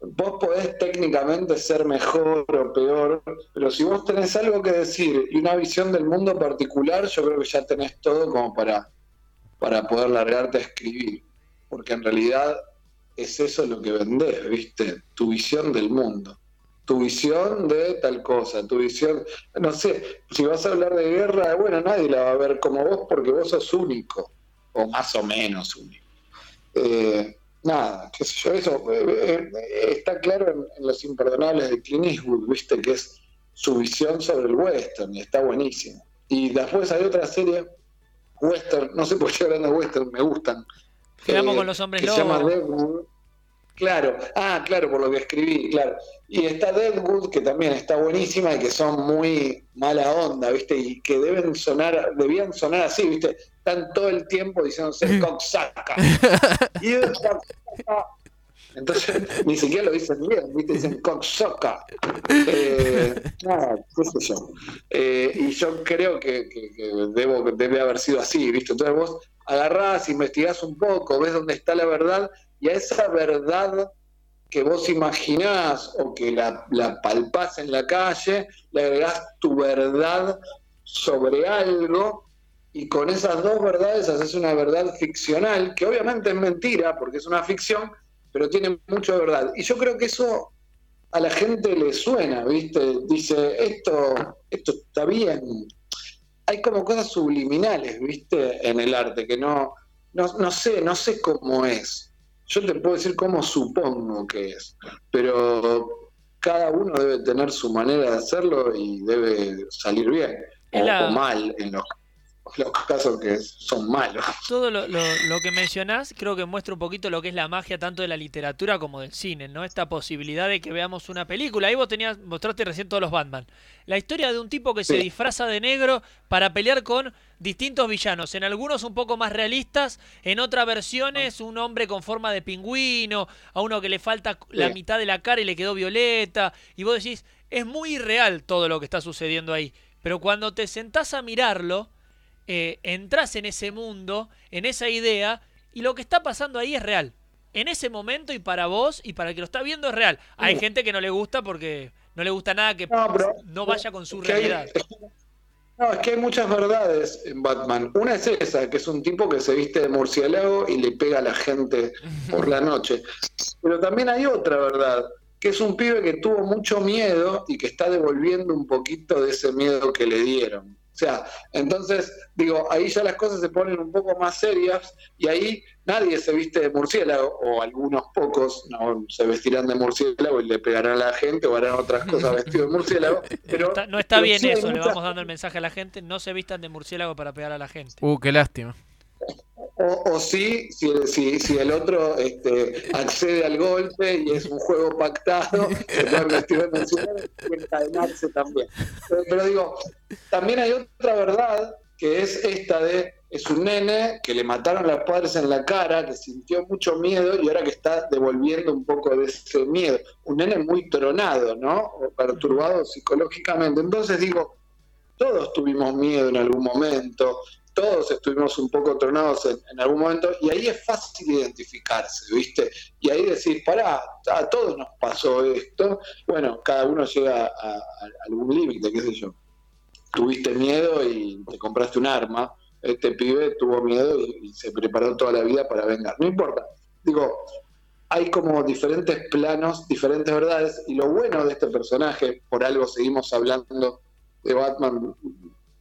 vos podés técnicamente ser mejor o peor, pero si vos tenés algo que decir y una visión del mundo particular, yo creo que ya tenés todo como para, para poder largarte a escribir, porque en realidad es eso lo que vendés, ¿viste? Tu visión del mundo. tu visión de tal cosa, tu visión, no sé, si vas a hablar de guerra, bueno, nadie la va a ver como vos porque vos sos único, o más o menos único. Eh, nada, qué sé yo, eso eh, eh, está claro en, Los Imperdonables de Clint Eastwood, viste, que es su visión sobre el western, y está buenísimo. Y después hay otra serie, western, no sé por qué hablando de western, me gustan. Quedamos eh, con los hombres que se llama lobos. Deadwood. Claro, ah, claro, por lo que escribí, claro. Y está Deadwood, que también está buenísima y que son muy mala onda, ¿viste? Y que deben sonar, debían sonar así, ¿viste? Están todo el tiempo diciéndose. You cocksucker. Entonces, ni siquiera lo dicen bien, ¿viste? Dicen coxaca. Eh, qué sé yo. Eh, y yo creo que debo, debe haber sido así, ¿viste? Entonces vos agarrás, investigás un poco, ves dónde está la verdad, y a esa verdad que vos imaginás o que la, la palpás en la calle, le agregás tu verdad sobre algo y con esas dos verdades haces una verdad ficcional, que obviamente es mentira porque es una ficción, pero tiene mucho de verdad. Y yo creo que eso a la gente le suena, ¿viste? Dice, esto, esto está bien. Hay como cosas subliminales, ¿viste? En el arte, que no, no, no sé, no sé cómo es. Yo te puedo decir cómo supongo que es, pero cada uno debe tener su manera de hacerlo y debe salir bien o, la- o mal en los, los casos que son malos. Todo lo, lo- lo que mencionás creo que muestra un poquito lo que es la magia tanto de la literatura como del cine, ¿no? Esta posibilidad de que veamos una película. Ahí vos tenías, mostraste recién todos los Batman. La historia de un tipo que se disfraza de negro para pelear con distintos villanos. En algunos un poco más realistas, en otras versiones un hombre con forma de pingüino, a uno que le falta la mitad de la cara y le quedó violeta. Y vos decís, es muy irreal todo lo que está sucediendo ahí. Pero cuando te sentás a mirarlo, eh, entras en ese mundo, en esa idea, y lo que está pasando ahí es real. En ese momento y para vos y para el que lo está viendo es real. Hay Sí. gente que no le gusta porque no le gusta nada que No, pero- no vaya con su hay- realidad. No, es que hay muchas verdades en Batman. Una es esa, que es un tipo que se viste de murciélago y le pega a la gente por la noche. Pero también hay otra verdad, que es un pibe que tuvo mucho miedo y que está devolviendo un poquito de ese miedo que le dieron. O sea, entonces, digo, ahí ya las cosas se ponen un poco más serias y ahí nadie se viste de murciélago, o algunos pocos no se vestirán de murciélago y le pegarán a la gente o harán otras cosas vestidos de murciélago. Pero, Está- no está pero bien sí eso, le vamos dando el mensaje a la gente, no se vistan de murciélago para pegar a la gente. Uh, qué lástima. O, o sí, si, si, si el otro este, accede al golpe y es un juego pactado, encadenarse también. Pero, digo, también hay otra verdad que es esta de, es un nene que le mataron los padres en la cara, que sintió mucho miedo y ahora que está devolviendo un poco de ese miedo. Un nene muy tronado, ¿no? O perturbado psicológicamente. Entonces digo, todos tuvimos miedo en algún momento, todos estuvimos un poco tronados en, algún momento, y ahí es fácil identificarse, ¿viste? Y ahí decís, pará, a todos nos pasó esto. Bueno, cada uno llega a, algún límite, qué sé yo. Tuviste miedo y te compraste un arma. Este pibe tuvo miedo y se preparó toda la vida para vengar. No importa. Digo, hay como diferentes planos, diferentes verdades, y lo bueno de este personaje, por algo seguimos hablando de Batman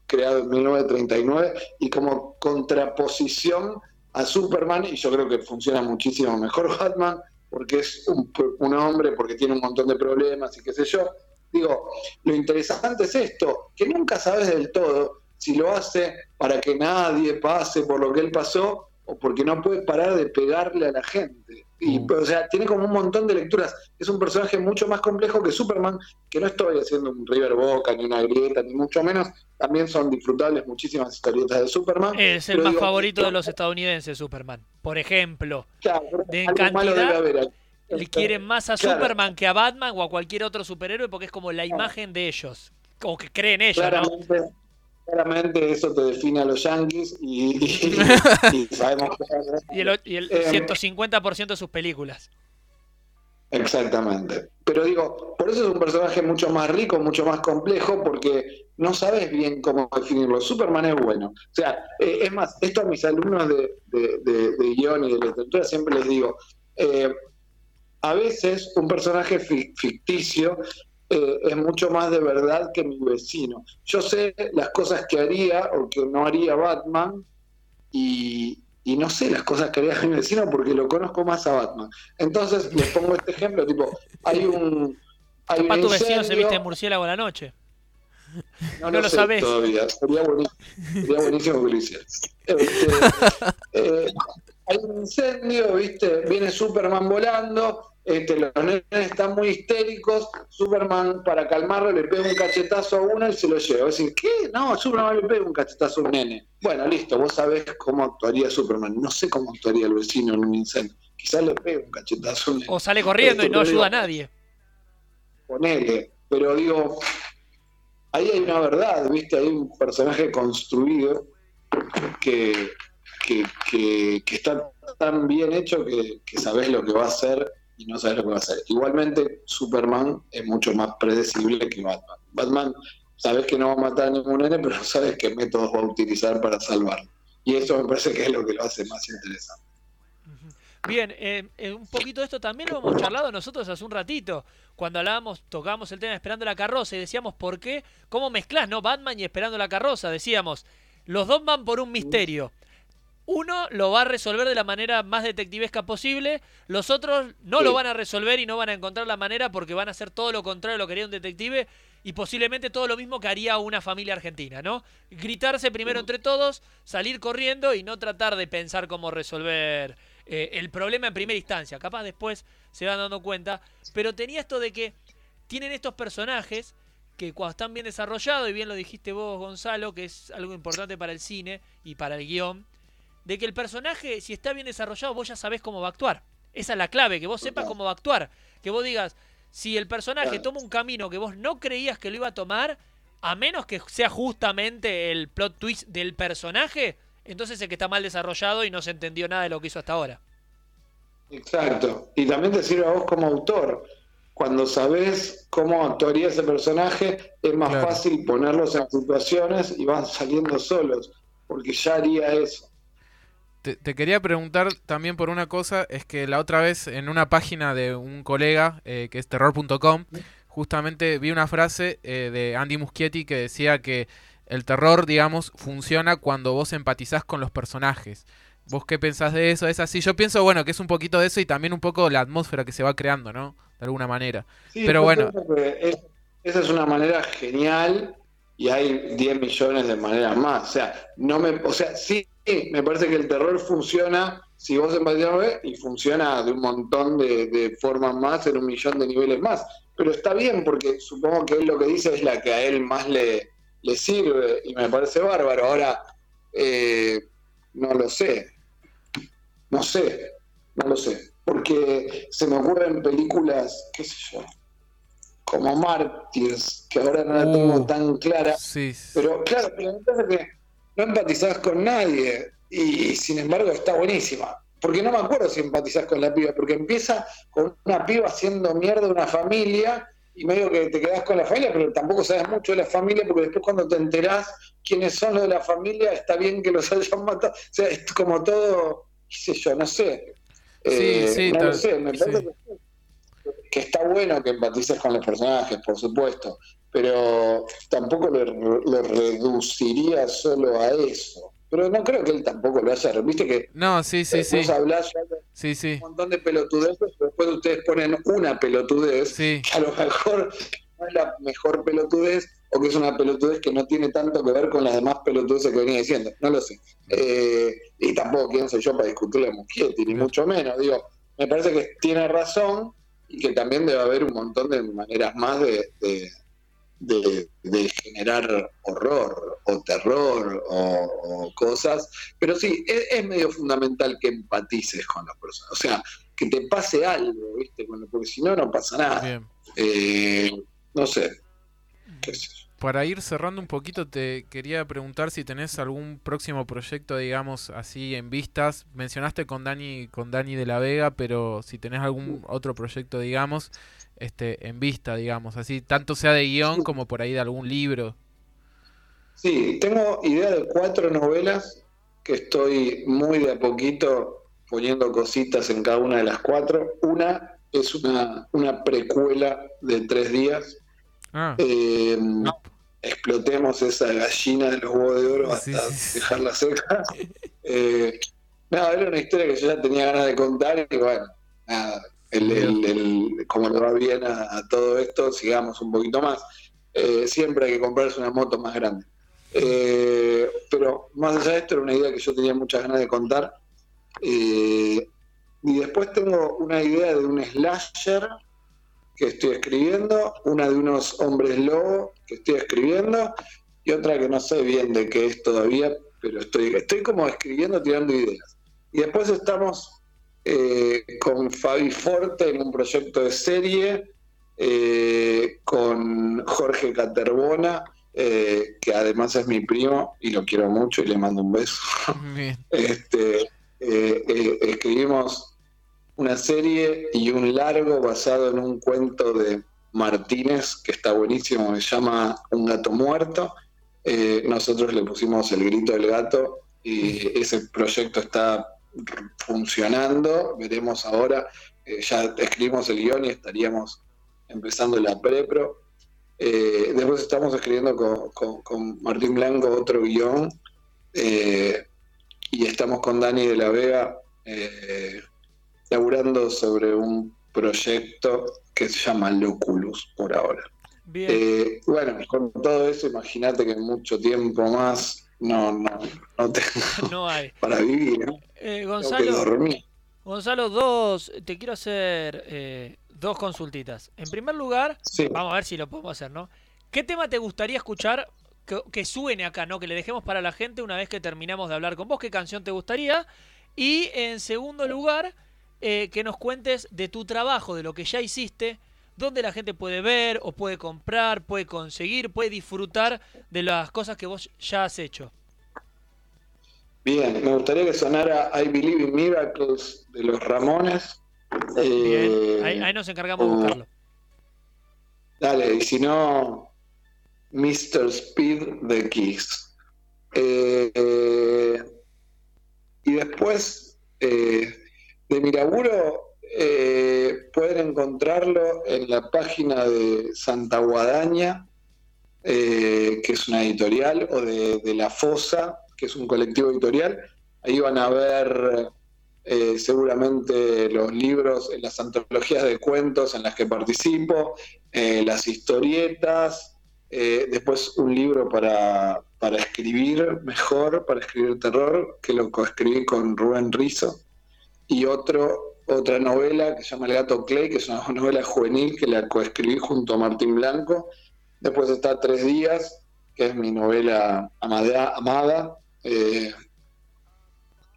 creado en 1939, y como contraposición a Superman, y yo creo que funciona muchísimo mejor Batman, porque es un, un hombre, porque tiene un montón de problemas y qué sé yo. Digo, lo interesante es esto, que nunca sabes del todo si lo hace para que nadie pase por lo que él pasó o porque no puede parar de pegarle a la gente. Y, o sea, tiene como un montón de lecturas. Es un personaje mucho más complejo que Superman, que no estoy haciendo un River Boca, ni una grieta, ni mucho menos. También son disfrutables muchísimas historietas de Superman. Es el más digo, favorito de los estadounidenses, Superman. Por ejemplo, claro, de cantidad le quieren más a Claro. Superman que a Batman o a cualquier otro superhéroe porque es como la imagen de ellos. O que creen ellos, ¿no? Claramente, eso te define a los Yankees y, y- y sabemos que... Y el, y el Eh, 150% de sus películas. Exactamente. Pero digo, por eso es un personaje mucho más rico, mucho más complejo, porque no sabes bien cómo definirlo. Superman es bueno. O sea, eh, es más, esto a mis alumnos de, de, de- de guion y de literatura siempre les digo, eh, a veces un personaje fi- ficticio eh, es mucho más de verdad que mi vecino. Yo sé las cosas que haría o que no haría Batman y, y no sé las cosas que haría mi vecino porque lo conozco más a Batman. Entonces les pongo este ejemplo, tipo, hay un... Hay Capaz un tu vecino se viste de murciélago a la noche. no, No lo sé sabés. todavía. Sería buenísimo, sería buenísimo que lo. Este, eh, hay un incendio, ¿viste? Viene Superman volando. Este, los nenes están muy histéricos. Superman, para calmarlo, le pega un cachetazo a uno y se lo lleva. Decir, ¿qué? No, Superman le pega un cachetazo a un nene. Bueno, listo, vos sabés cómo actuaría Superman. No sé cómo actuaría el vecino en un incendio. Quizás le pega un cachetazo a un nene. O sale corriendo y no ayuda a nadie. ponele, pero digo, ahí hay una verdad, ¿viste? Hay un personaje construido que, que, que- que está tan bien hecho que, que sabes lo que va a hacer y no sabes lo que va a hacer. Igualmente, Superman es mucho más predecible que Batman. Batman, sabes que no va a matar a ningún nene, pero sabes qué métodos va a utilizar para salvarlo. Y eso me parece que es lo que lo hace más interesante. Bien, eh, eh, un poquito de esto también lo hemos charlado nosotros hace un ratito, cuando hablábamos, tocábamos el tema de Esperando la carroza y decíamos por qué, cómo mezclas, ¿no? Batman y Esperando la carroza, decíamos, los dos van por un misterio. Uno lo va a resolver de la manera más detectivesca posible, los otros no lo van a resolver y no van a encontrar la manera porque van a hacer todo lo contrario de lo que haría un detective y posiblemente todo lo mismo que haría una familia argentina, ¿no? Gritarse primero entre todos, salir corriendo y no tratar de pensar cómo resolver eh, el problema en primera instancia. Capaz después se van dando cuenta, pero tenía esto de que tienen estos personajes que cuando están bien desarrollados, y bien lo dijiste vos, Gonzalo, que es algo importante para el cine y para el guion, de que el personaje, si está bien desarrollado, vos ya sabés cómo va a actuar. Esa es la clave, que vos sepas cómo va a actuar. Que vos digas, si el personaje toma un camino que vos no creías que lo iba a tomar, a menos que sea justamente el plot twist del personaje, entonces es que está mal desarrollado y no se entendió nada de lo que hizo hasta ahora. Exacto. Y también te sirve a vos como autor. Cuando sabés cómo actuaría ese personaje, es más Claro. fácil ponerlos en situaciones y van saliendo solos, porque ya haría eso. Te, te quería preguntar también por una cosa, es que la otra vez en una página de un colega, eh, que es terror.com, justamente vi una frase eh, de Andy Muschietti que decía que el terror, digamos, funciona cuando vos empatizás con los personajes. ¿Vos qué pensás de eso? ¿Es así? Yo pienso, bueno, que es un poquito de eso y también un poco la atmósfera que se va creando, ¿no? De alguna manera. Sí, Pero bueno, es- esa es una manera genial y hay 10 millones de maneras más. O sea, no me, o sea, sí, me parece que el terror funciona si vos empatizás y funciona de un montón de, de formas más, en un millón de niveles más. Pero está bien porque supongo que él lo que dice es la que a él más le, le sirve y me parece bárbaro. Ahora, eh, no lo sé. No sé, no lo sé. Porque se me ocurren películas, qué sé yo, como Mártires, que ahora no la tengo Uh, tan clara. sí. Pero claro, pero me que no empatizás con nadie y sin embargo está buenísima. Porque no me acuerdo si empatizás con la piba, porque empieza con una piba haciendo mierda una familia y medio que te quedás con la familia, pero tampoco sabes mucho de la familia, porque después cuando te enterás quiénes son los de la familia, está bien que los hayan matado. O sea, es como todo, qué sé yo, no sé. Eh, sí, no tal- sé, me parece sí. que, que está bueno que empatices con los personajes, por supuesto, pero tampoco lo, lo reduciría solo a eso. Pero no creo que él tampoco lo haya. Viste que No, sí, sí, sí. vos hablás ya de Sí, sí. un montón de pelotudeces, pero después ustedes ponen una pelotudez Sí. que a lo mejor no es la mejor pelotudez o que es una pelotudez que no tiene tanto que ver con las demás pelotudeces que venía diciendo. No lo sé. Eh, y tampoco quién soy yo para discutirle a Muschietti, ni mucho menos. Digo, me parece que tiene razón y que también debe haber un montón de maneras más de, de, de- de generar horror o terror o, o cosas. Pero sí, es, es medio fundamental que empatices con las personas. O sea, que te pase algo, ¿viste? Porque si no, no pasa nada. Eh, no sé. ¿Qué sé yo? Para ir cerrando un poquito, te quería preguntar si tenés algún próximo proyecto, digamos, así en vistas. Mencionaste con Dani, con Dani de la Vega, pero si tenés algún otro proyecto, digamos, este, en vista, digamos, así, tanto sea de guion como por ahí de algún libro. Sí, tengo idea de cuatro novelas que estoy muy de a poquito poniendo cositas en cada una de las cuatro. Una es una, una precuela de tres días Ah. Eh, explotemos esa gallina de los huevos de oro hasta Sí, sí, dejarla seca. Eh, nada, era una historia que yo ya tenía ganas de contar y bueno, nada, el, el- el- como le va bien a, a todo esto, sigamos un poquito más. Eh, siempre hay que comprarse una moto más grande. Eh, pero más allá de esto, era una idea que yo tenía muchas ganas de contar. Eh, y después tengo una idea de un slasher que estoy escribiendo, una de unos hombres lobo que estoy escribiendo y otra que no sé bien de qué es todavía, pero estoy, estoy como escribiendo, tirando ideas. Y después estamos eh, con Fabi Forte en un proyecto de serie, eh, con Jorge Caterbona, eh, que además es mi primo y lo quiero mucho y le mando un beso. Bien. Este, escribimos una serie y un largo basado en un cuento de Martínez que está buenísimo, se llama Un gato muerto. Eh, nosotros le pusimos el grito del gato y ese proyecto está funcionando. Veremos ahora, eh, ya escribimos el guion y estaríamos empezando la prepro. Eh, después estamos escribiendo con, con- con Martín Blanco otro guion. eh, y estamos con Dani de la Vega eh, laburando sobre un proyecto que se llama Loculus por ahora. Bien. Bueno, con todo eso, imagínate que mucho tiempo más no, no, no tengo No hay. para vivir, ¿no? Eh, Gonzalo, dormir. Gonzalo, dos, te quiero hacer eh, dos consultitas. En primer lugar, Sí. vamos a ver si lo podemos hacer, ¿no? ¿Qué tema te gustaría escuchar que, que suene acá, ¿no? Que le dejemos para la gente una vez que terminamos de hablar con vos. ¿Qué canción te gustaría? Y en segundo lugar, eh, que nos cuentes de tu trabajo, de lo que ya hiciste, dónde la gente puede ver o puede comprar, puede conseguir, puede disfrutar de las cosas que vos ya has hecho. Bien, me gustaría que sonara I Believe in Miracles de los Ramones. Eh, Ahí, ahí nos encargamos de o- buscarlo. Dale, y si no, Mr. Speed de Kiss. Eh, eh, y después, eh, de mi laburo, eh, pueden encontrarlo en la página de Santa Guadaña, eh, que es una editorial, o de, La Fosa, que es un colectivo editorial. Ahí van a ver eh, seguramente los libros, en las antologías de cuentos en las que participo, eh, las historietas, después un libro para, para escribir mejor, para escribir terror, que lo coescribí con Rubén Rizo, y otro, otra novela que se llama El gato Clay, que es una novela juvenil que la coescribí junto a Martín Blanco. Después está Tres días, que es mi novela amada. amada. Eh,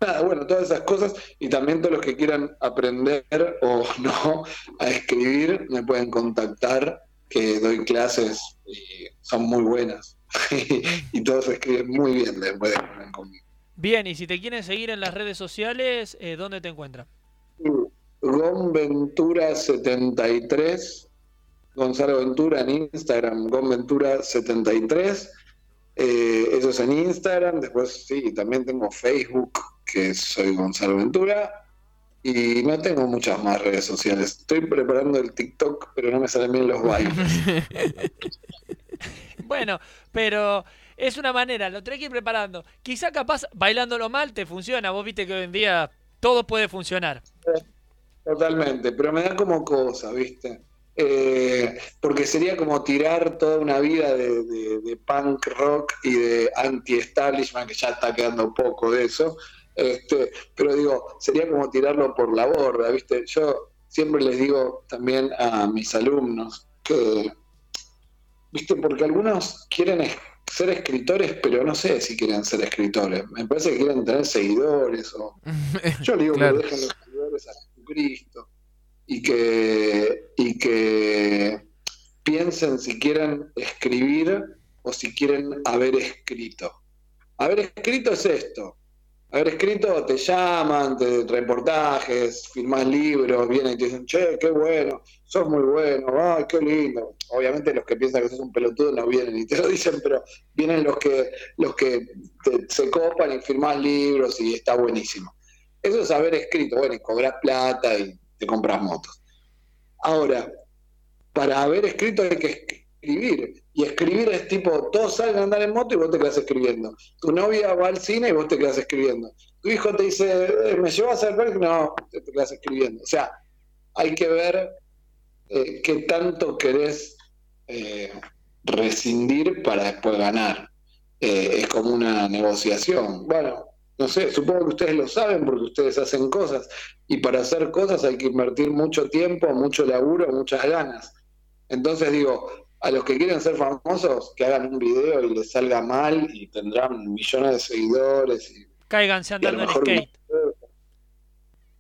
nada, bueno, todas esas cosas y también todos los que quieran aprender o no a escribir me pueden contactar, que doy clases y son muy buenas. y todos escriben muy bien después de conmigo. Bien, y si te quieren seguir en las redes sociales, eh, ¿dónde te encuentran? Gonventura73, Gonzalo Ventura en Instagram, Gonventura73. Eh, eso es en Instagram. Después, sí, también tengo Facebook, que soy Gonzalo Ventura. Y no tengo muchas más redes sociales. Estoy preparando el TikTok, pero no me salen bien los bailes. Bueno, pero es una manera, lo tenés que ir preparando. Quizá capaz bailándolo mal te funciona. Vos viste que hoy en día todo puede funcionar. Totalmente, pero me da como cosa, ¿viste? Eh, porque sería como tirar toda una vida de, de- de punk rock y de anti-establishment, que ya está quedando poco de eso. Este, pero digo, sería como tirarlo por la borda, ¿viste? Yo siempre les digo también a mis alumnos que, ¿viste? Porque algunos quieren ser escritores, pero no sé si quieren ser escritores. Me parece que quieren tener seguidores o yo le digo Claro. que dejen los seguidores a Jesucristo y que, y que piensen si quieren escribir o si quieren haber escrito. Haber escrito es esto. Haber escrito te llaman, te reportajes, firmás libros, vienen y te dicen, che, qué bueno, sos muy bueno, ay, qué lindo. Obviamente los que piensan que sos un pelotudo no vienen y te lo dicen, pero vienen los que, los que te- se copan y firmás libros y está buenísimo. Eso es haber escrito, bueno, y cobras plata y te compras motos. Ahora, para haber escrito hay que, escribir. Y escribir es tipo, todos salen a andar en moto y vos te quedás escribiendo. Tu novia va al cine y vos te quedás escribiendo. Tu hijo te dice, eh, ¿me llevas al parque? No, te, quedás escribiendo. O sea, hay que ver eh, qué tanto querés eh, rescindir para después ganar. Es como una negociación. Bueno, no sé, supongo que ustedes lo saben porque ustedes hacen cosas y para hacer cosas hay que invertir mucho tiempo, mucho laburo, muchas ganas. Entonces digo, a los que quieren ser famosos, que hagan un video y les salga mal y tendrán millones de seguidores. Y, Cáiganse y andando en mejor skate.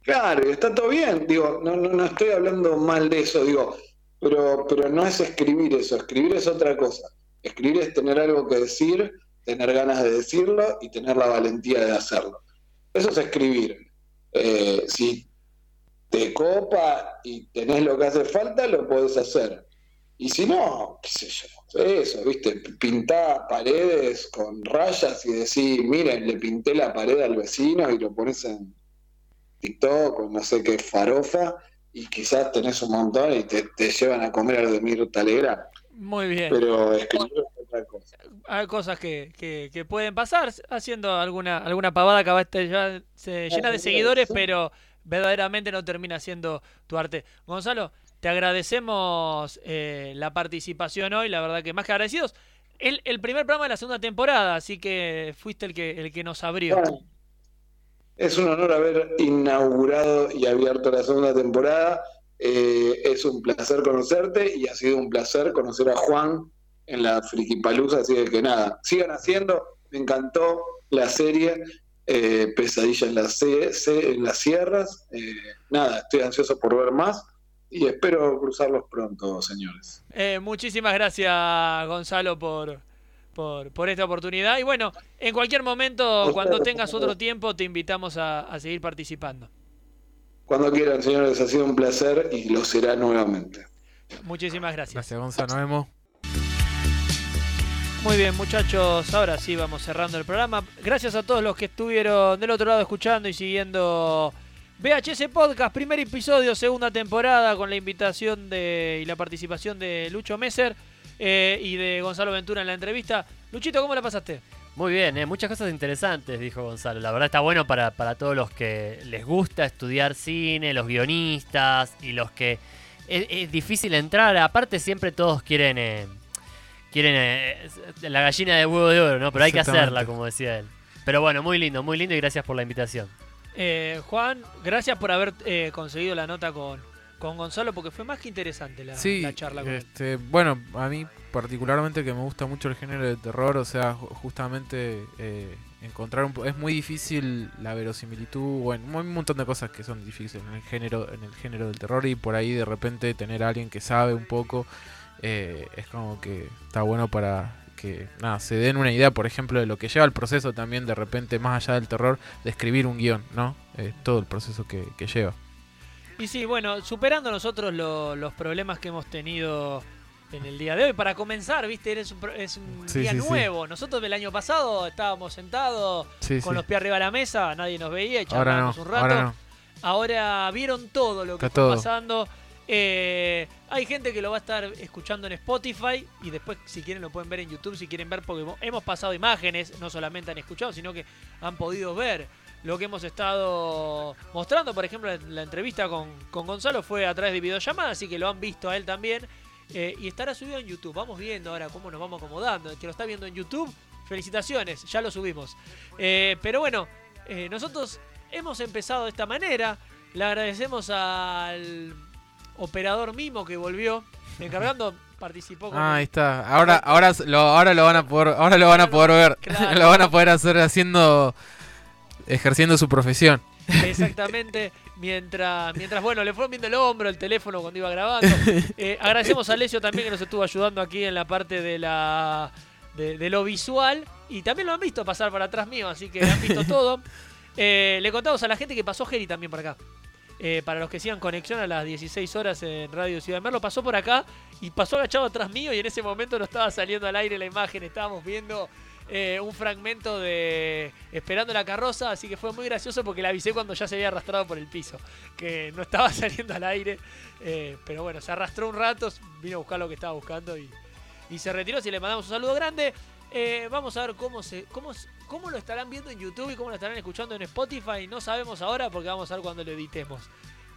Claro, y está todo bien, digo, no, no, no estoy hablando mal de eso, digo, pero, pero no es escribir eso, escribir es otra cosa. Escribir es tener algo que decir, tener ganas de decirlo y tener la valentía de hacerlo. Eso es escribir. Eh, si te copa y tenés lo que hace falta, lo podés hacer. Y si no, qué sé yo, eso, viste, pintá paredes con rayas y decís, miren, le pinté la pared al vecino y lo pones en TikTok o no sé qué farofa y quizás tenés un montón y te, llevan a comer al de Mirta. Muy bien. Pero escribir es otra cosa. Hay cosas que, que, que pueden pasar haciendo alguna alguna pavada que a veces ya se llena de seguidores, pero verdaderamente no termina siendo tu arte. Gonzalo, te agradecemos eh, la participación hoy, la verdad que más que agradecidos. El, el primer programa de la segunda temporada, así que fuiste el que, el que nos abrió. Bueno, es un honor haber inaugurado y abierto la segunda temporada. Eh, es un placer conocerte y ha sido un placer conocer a Juan en la Frikipalusa, así que nada, sigan haciendo, me encantó la serie eh, Pesadilla en las, C- C- en las Sierras, Eh, nada, estoy ansioso por ver más y espero cruzarlos pronto, señores. Eh, muchísimas gracias, Gonzalo, por, por, por esta oportunidad. Y bueno, en cualquier momento, cuando tengas otro tiempo, te invitamos a, a seguir participando. Cuando quieran, señores, ha sido un placer y lo será nuevamente. Muchísimas gracias. Gracias, Gonzalo. Nos vemos. Muy bien, muchachos, ahora sí vamos cerrando el programa. Gracias a todos los que estuvieron del otro lado escuchando y siguiendo VHS Podcast, primer episodio, segunda temporada, con la invitación de, y la participación de Lucho Messer eh, y de Gonzalo Ventura en la entrevista. Luchito, ¿cómo la pasaste? Muy bien, eh, muchas cosas interesantes, dijo Gonzalo. La verdad está bueno para, para todos los que les gusta estudiar cine, los guionistas y los que es, es difícil entrar. Aparte siempre todos quieren eh, quieren eh, la gallina de huevo de oro, ¿no? Pero hay que hacerla, como decía él. Pero bueno, muy lindo, muy lindo y gracias por la invitación. Eh, Juan, gracias por haber eh, conseguido la nota con, con Gonzalo, porque fue más que interesante la, Sí, la charla con él. este, bueno, a mí particularmente que me gusta mucho el género de terror, o sea, ju- justamente eh, encontrar un es muy difícil la verosimilitud, bueno, hay un montón de cosas que son difíciles en el género en el género del terror y por ahí de repente tener a alguien que sabe un poco eh, es como que está bueno para que nada, se den una idea, por ejemplo, de lo que lleva el proceso también de repente más allá del terror de escribir un guion, ¿no? Eh, todo el proceso que, que lleva. Y sí, bueno, superando nosotros lo- los problemas que hemos tenido en el día de hoy, para comenzar, viste, es un, es un Sí, día sí, sí. nuevo. Nosotros del año pasado estábamos sentados con los pies arriba de la mesa, nadie nos veía charlábamos no, un rato. ahora no. Ahora vieron todo lo que Está todo. pasando. Eh, hay gente que lo va a estar escuchando en Spotify y después si quieren lo pueden ver en YouTube, si quieren ver, porque hemos pasado imágenes, no solamente han escuchado, sino que han podido ver lo que hemos estado mostrando. Por ejemplo, la, la entrevista con, con Gonzalo fue a través de videollamada, así que lo han visto a él también. Eh, y estará subido en YouTube. Vamos viendo ahora cómo nos vamos acomodando. El que lo está viendo en YouTube, felicitaciones, ya lo subimos. Eh, pero bueno, eh, nosotros hemos empezado de esta manera. Le agradecemos al operador Mimo que volvió. Encargando, participó con Ah, ahí está. Ahora, ahora lo, ahora lo van a poder, ahora lo van a poder ver. Claro. lo van a poder hacer haciendo, ejerciendo su profesión. Exactamente. Mientras, mientras, bueno, le fueron viendo el hombro, el teléfono cuando iba grabando. Eh, agradecemos a Alessio también que nos estuvo ayudando aquí en la parte de la de, de lo visual. Y también lo han visto pasar para atrás mío, así que han visto todo. Eh, le contamos a la gente que pasó Geri también por acá. Eh, para los que sigan conexión a las 16 horas en Radio Ciudad de Merlo, pasó por acá y pasó agachado atrás mío y en ese momento no estaba saliendo al aire la imagen, estábamos viendo eh, un fragmento de Esperando la carroza, así que fue muy gracioso porque le avisé cuando ya se había arrastrado por el piso, que no estaba saliendo al aire, eh, pero bueno, se arrastró un rato, vino a buscar lo que estaba buscando y, y se retiró. Si le mandamos un saludo grande. Eh, vamos a ver cómo, se, cómo, cómo lo estarán viendo en YouTube y cómo lo estarán escuchando en Spotify. No sabemos ahora porque vamos a ver cuando lo editemos.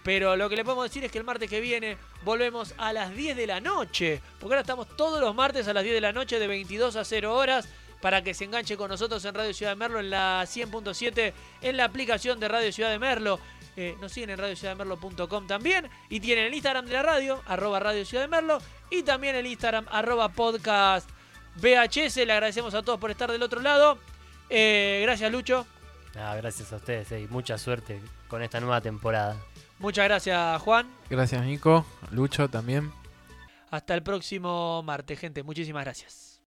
Pero lo que le podemos decir es que el martes que viene volvemos a las 10 de la noche. Porque ahora estamos todos los martes a las 10 de la noche de 22 a 0 horas. Para que se enganche con nosotros en Radio Ciudad de Merlo en la 100.7 en la aplicación de Radio Ciudad de Merlo. Eh, nos siguen en radiociudaddemerlo.com también. Y tienen el Instagram de la radio, arroba Radio Ciudad de Merlo. Y también el Instagram, arroba podcast VHS. Le agradecemos a todos por estar del otro lado. Eh, gracias, Lucho. Ah, gracias a ustedes eh, y mucha suerte con esta nueva temporada. Muchas gracias, Juan. Gracias, Nico. Lucho también. Hasta el próximo martes, gente. Muchísimas gracias.